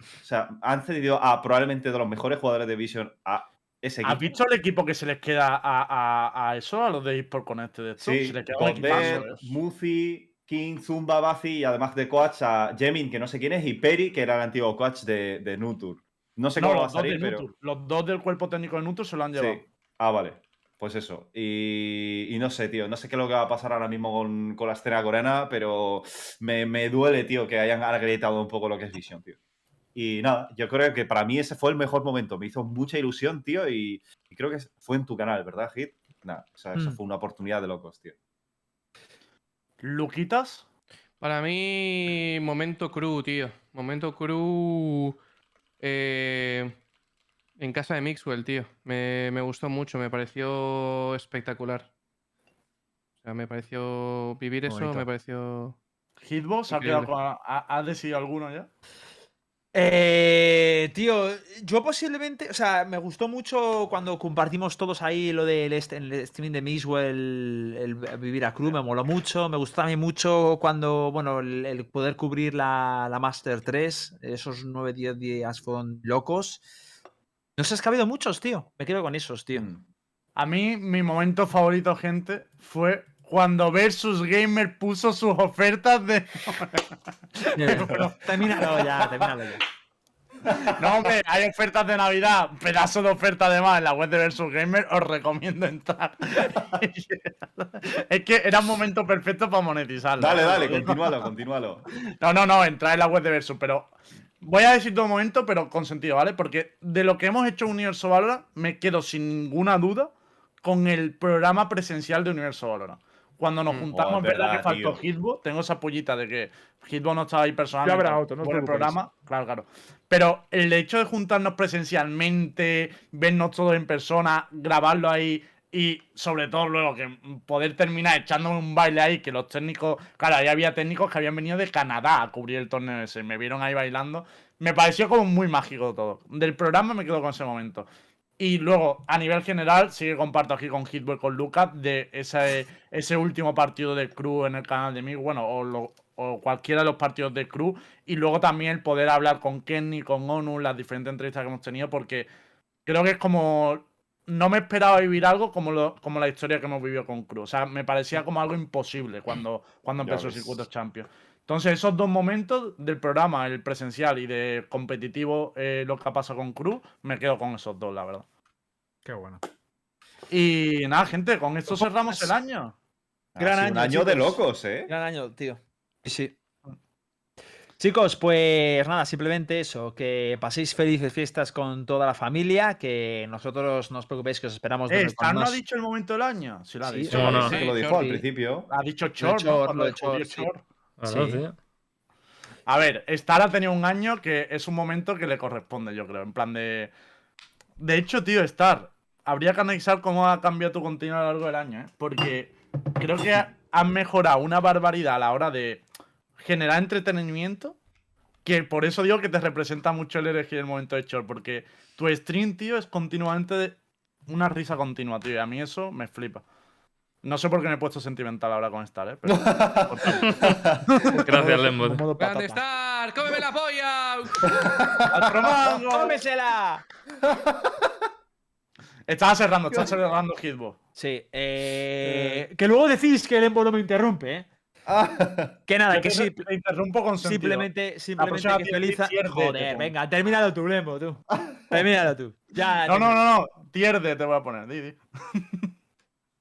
o sea, han cedido a probablemente de los mejores jugadores de Vision a ese equipo. ¿Has visto el equipo que se les queda a, a, a eso, a los de eSport Connect de esto? Sí, se les queda un ¿eh? Muzi, King, Zumba, Bazi y además de coach a Jemin, que no sé quién es, y Peri, que era el antiguo coach de, de Nutur. No sé No, cómo va a salir, pero. Nutur. los dos del cuerpo técnico de Nutur se lo han llevado. Sí. Ah, vale. Pues eso. Y, y no sé, tío. No sé qué es lo que va a pasar ahora mismo con, con la escena coreana, pero me, me duele, tío, que hayan agrietado un poco lo que es Vision, tío. Y nada, yo creo que para mí ese fue el mejor momento. Me hizo mucha ilusión, tío, y, y creo que fue en tu canal, ¿verdad, Hit? Nada, o sea, eso Mm. fue una oportunidad de locos, tío. Luquitas, Para mí, momento cru, tío. Momento cru eh, en casa de Mixwell, tío. Me, me gustó mucho, me pareció espectacular. O sea, me pareció vivir eso, me pareció... Hitbox, ¿ha, quedado Increíble. con- ha- ha decidido alguno ya? Eh, tío, yo posiblemente, o sea, me gustó mucho cuando compartimos todos ahí lo del streaming de Mixwell, el, vivir a crew, me moló mucho. Me gustó también mucho cuando, bueno, el, el poder cubrir la, la Master 3, esos 9-10 días fueron locos. No sé, es que ha habido muchos, tío. Me quedo con esos, tío. Mm. A mí, mi momento favorito, gente, fue cuando Versus Gamer puso sus ofertas de. termínalo ya, termínalo ya. No, hombre, hay ofertas de Navidad, pedazo de oferta además en la web de Versus Gamer, os recomiendo entrar. es que era un momento perfecto para monetizarlo. Dale, dale, continúalo, continúalo. No, no, no, entrar en la web de Versus, pero voy a decir todo un momento, pero con sentido, ¿vale? Porque de lo que hemos hecho en Universo Valorant, me quedo sin ninguna duda con el programa presencial de Universo Valorant. Cuando nos Mm. juntamos, Oh, verdad que faltó. Hitbo, tengo esa pollita de que Hitbo no estaba ahí personalmente otro, no por el programa, claro, claro. Pero el hecho de juntarnos presencialmente, vernos todos en persona, grabarlo ahí y sobre todo luego que poder terminar echándome un baile ahí, que los técnicos, claro, ahí había técnicos que habían venido de Canadá a cubrir el torneo ese, me vieron ahí bailando, me pareció como muy mágico todo. Del programa me quedo con ese momento. Y luego, a nivel general, sí que comparto aquí con Hitboy con Lucas de ese, ese último partido de Crew en el canal de mí, bueno, o, lo- o cualquiera de los partidos de Crew. Y luego también el poder hablar con Kenny, con ONU, las diferentes entrevistas que hemos tenido, porque creo que es como. No me esperaba vivir algo como, lo- como la historia que hemos vivido con Crew. O sea, me parecía como algo imposible cuando, cuando empezó el circuito Champions. Entonces, esos dos momentos del programa, el presencial y de competitivo, eh, lo que ha pasado con Crew, me quedo con esos dos, la verdad. Qué bueno. Y nada, gente, con esto cerramos el año. Gran Ha sido un año, año de locos, ¿eh? Gran año, tío. Sí, sí. Chicos, pues nada, simplemente eso, que paséis felices fiestas con toda la familia, que nosotros no os preocupéis que os esperamos Eh, de ¿Star no ha dicho el momento del año? Sí, lo ha Sí, dicho. No, no. Sí, que lo Sí, dijo al principio. Ha dicho Chor, Cuando lo de Chor. A ver, Star ha tenido un año que es un momento que le corresponde, yo creo. En plan de. De hecho, tío, Star, habría que analizar cómo ha cambiado tu contenido a lo largo del año, ¿eh? Porque creo que ha- has mejorado una barbaridad a la hora de generar entretenimiento. Que por eso digo que te representa mucho el elegir el momento de Chor. Porque tu stream, tío, es continuamente de- una risa continua, tío. Y a mí eso me flipa. No sé por qué me he puesto sentimental ahora con Star, ¿eh? Pero, Gracias, Lembot. Modo ¡Grande. Star! ¡Cómeme la polla! ¡Otro mango! ¡Cómesela! Estaba cerrando, estaba cerrando Hitbox. Sí, eh... que luego decís que el Embo no me interrumpe, ¿eh? Que nada, que sí, Te interrumpo con sentido. simplemente, simplemente que Joder, venga, termínalo tú, Lembo, tú. Termínalo tú. Ya, No, no, no, no. Tier D te voy a poner, Didi.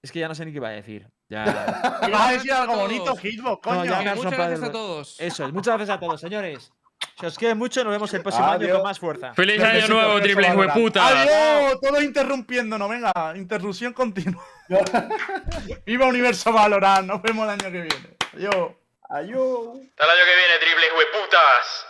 Es que ya no sé ni qué iba a decir. Ya. Ibas a decir algo todos. bonito, Hitbox, coño. ya muchas gracias a todos. Eso es, muchas gracias a todos, señores. Si os quiere mucho, nos vemos el próximo año con más fuerza. ¡Feliz año nuevo, triple hueputa! ¡Adiós! Todo interrumpiéndonos, venga. Interrupción continua. Viva Universo Valorant. Nos vemos el año que viene. Adiós. Adiós. Hasta el año que viene, triple hueputas.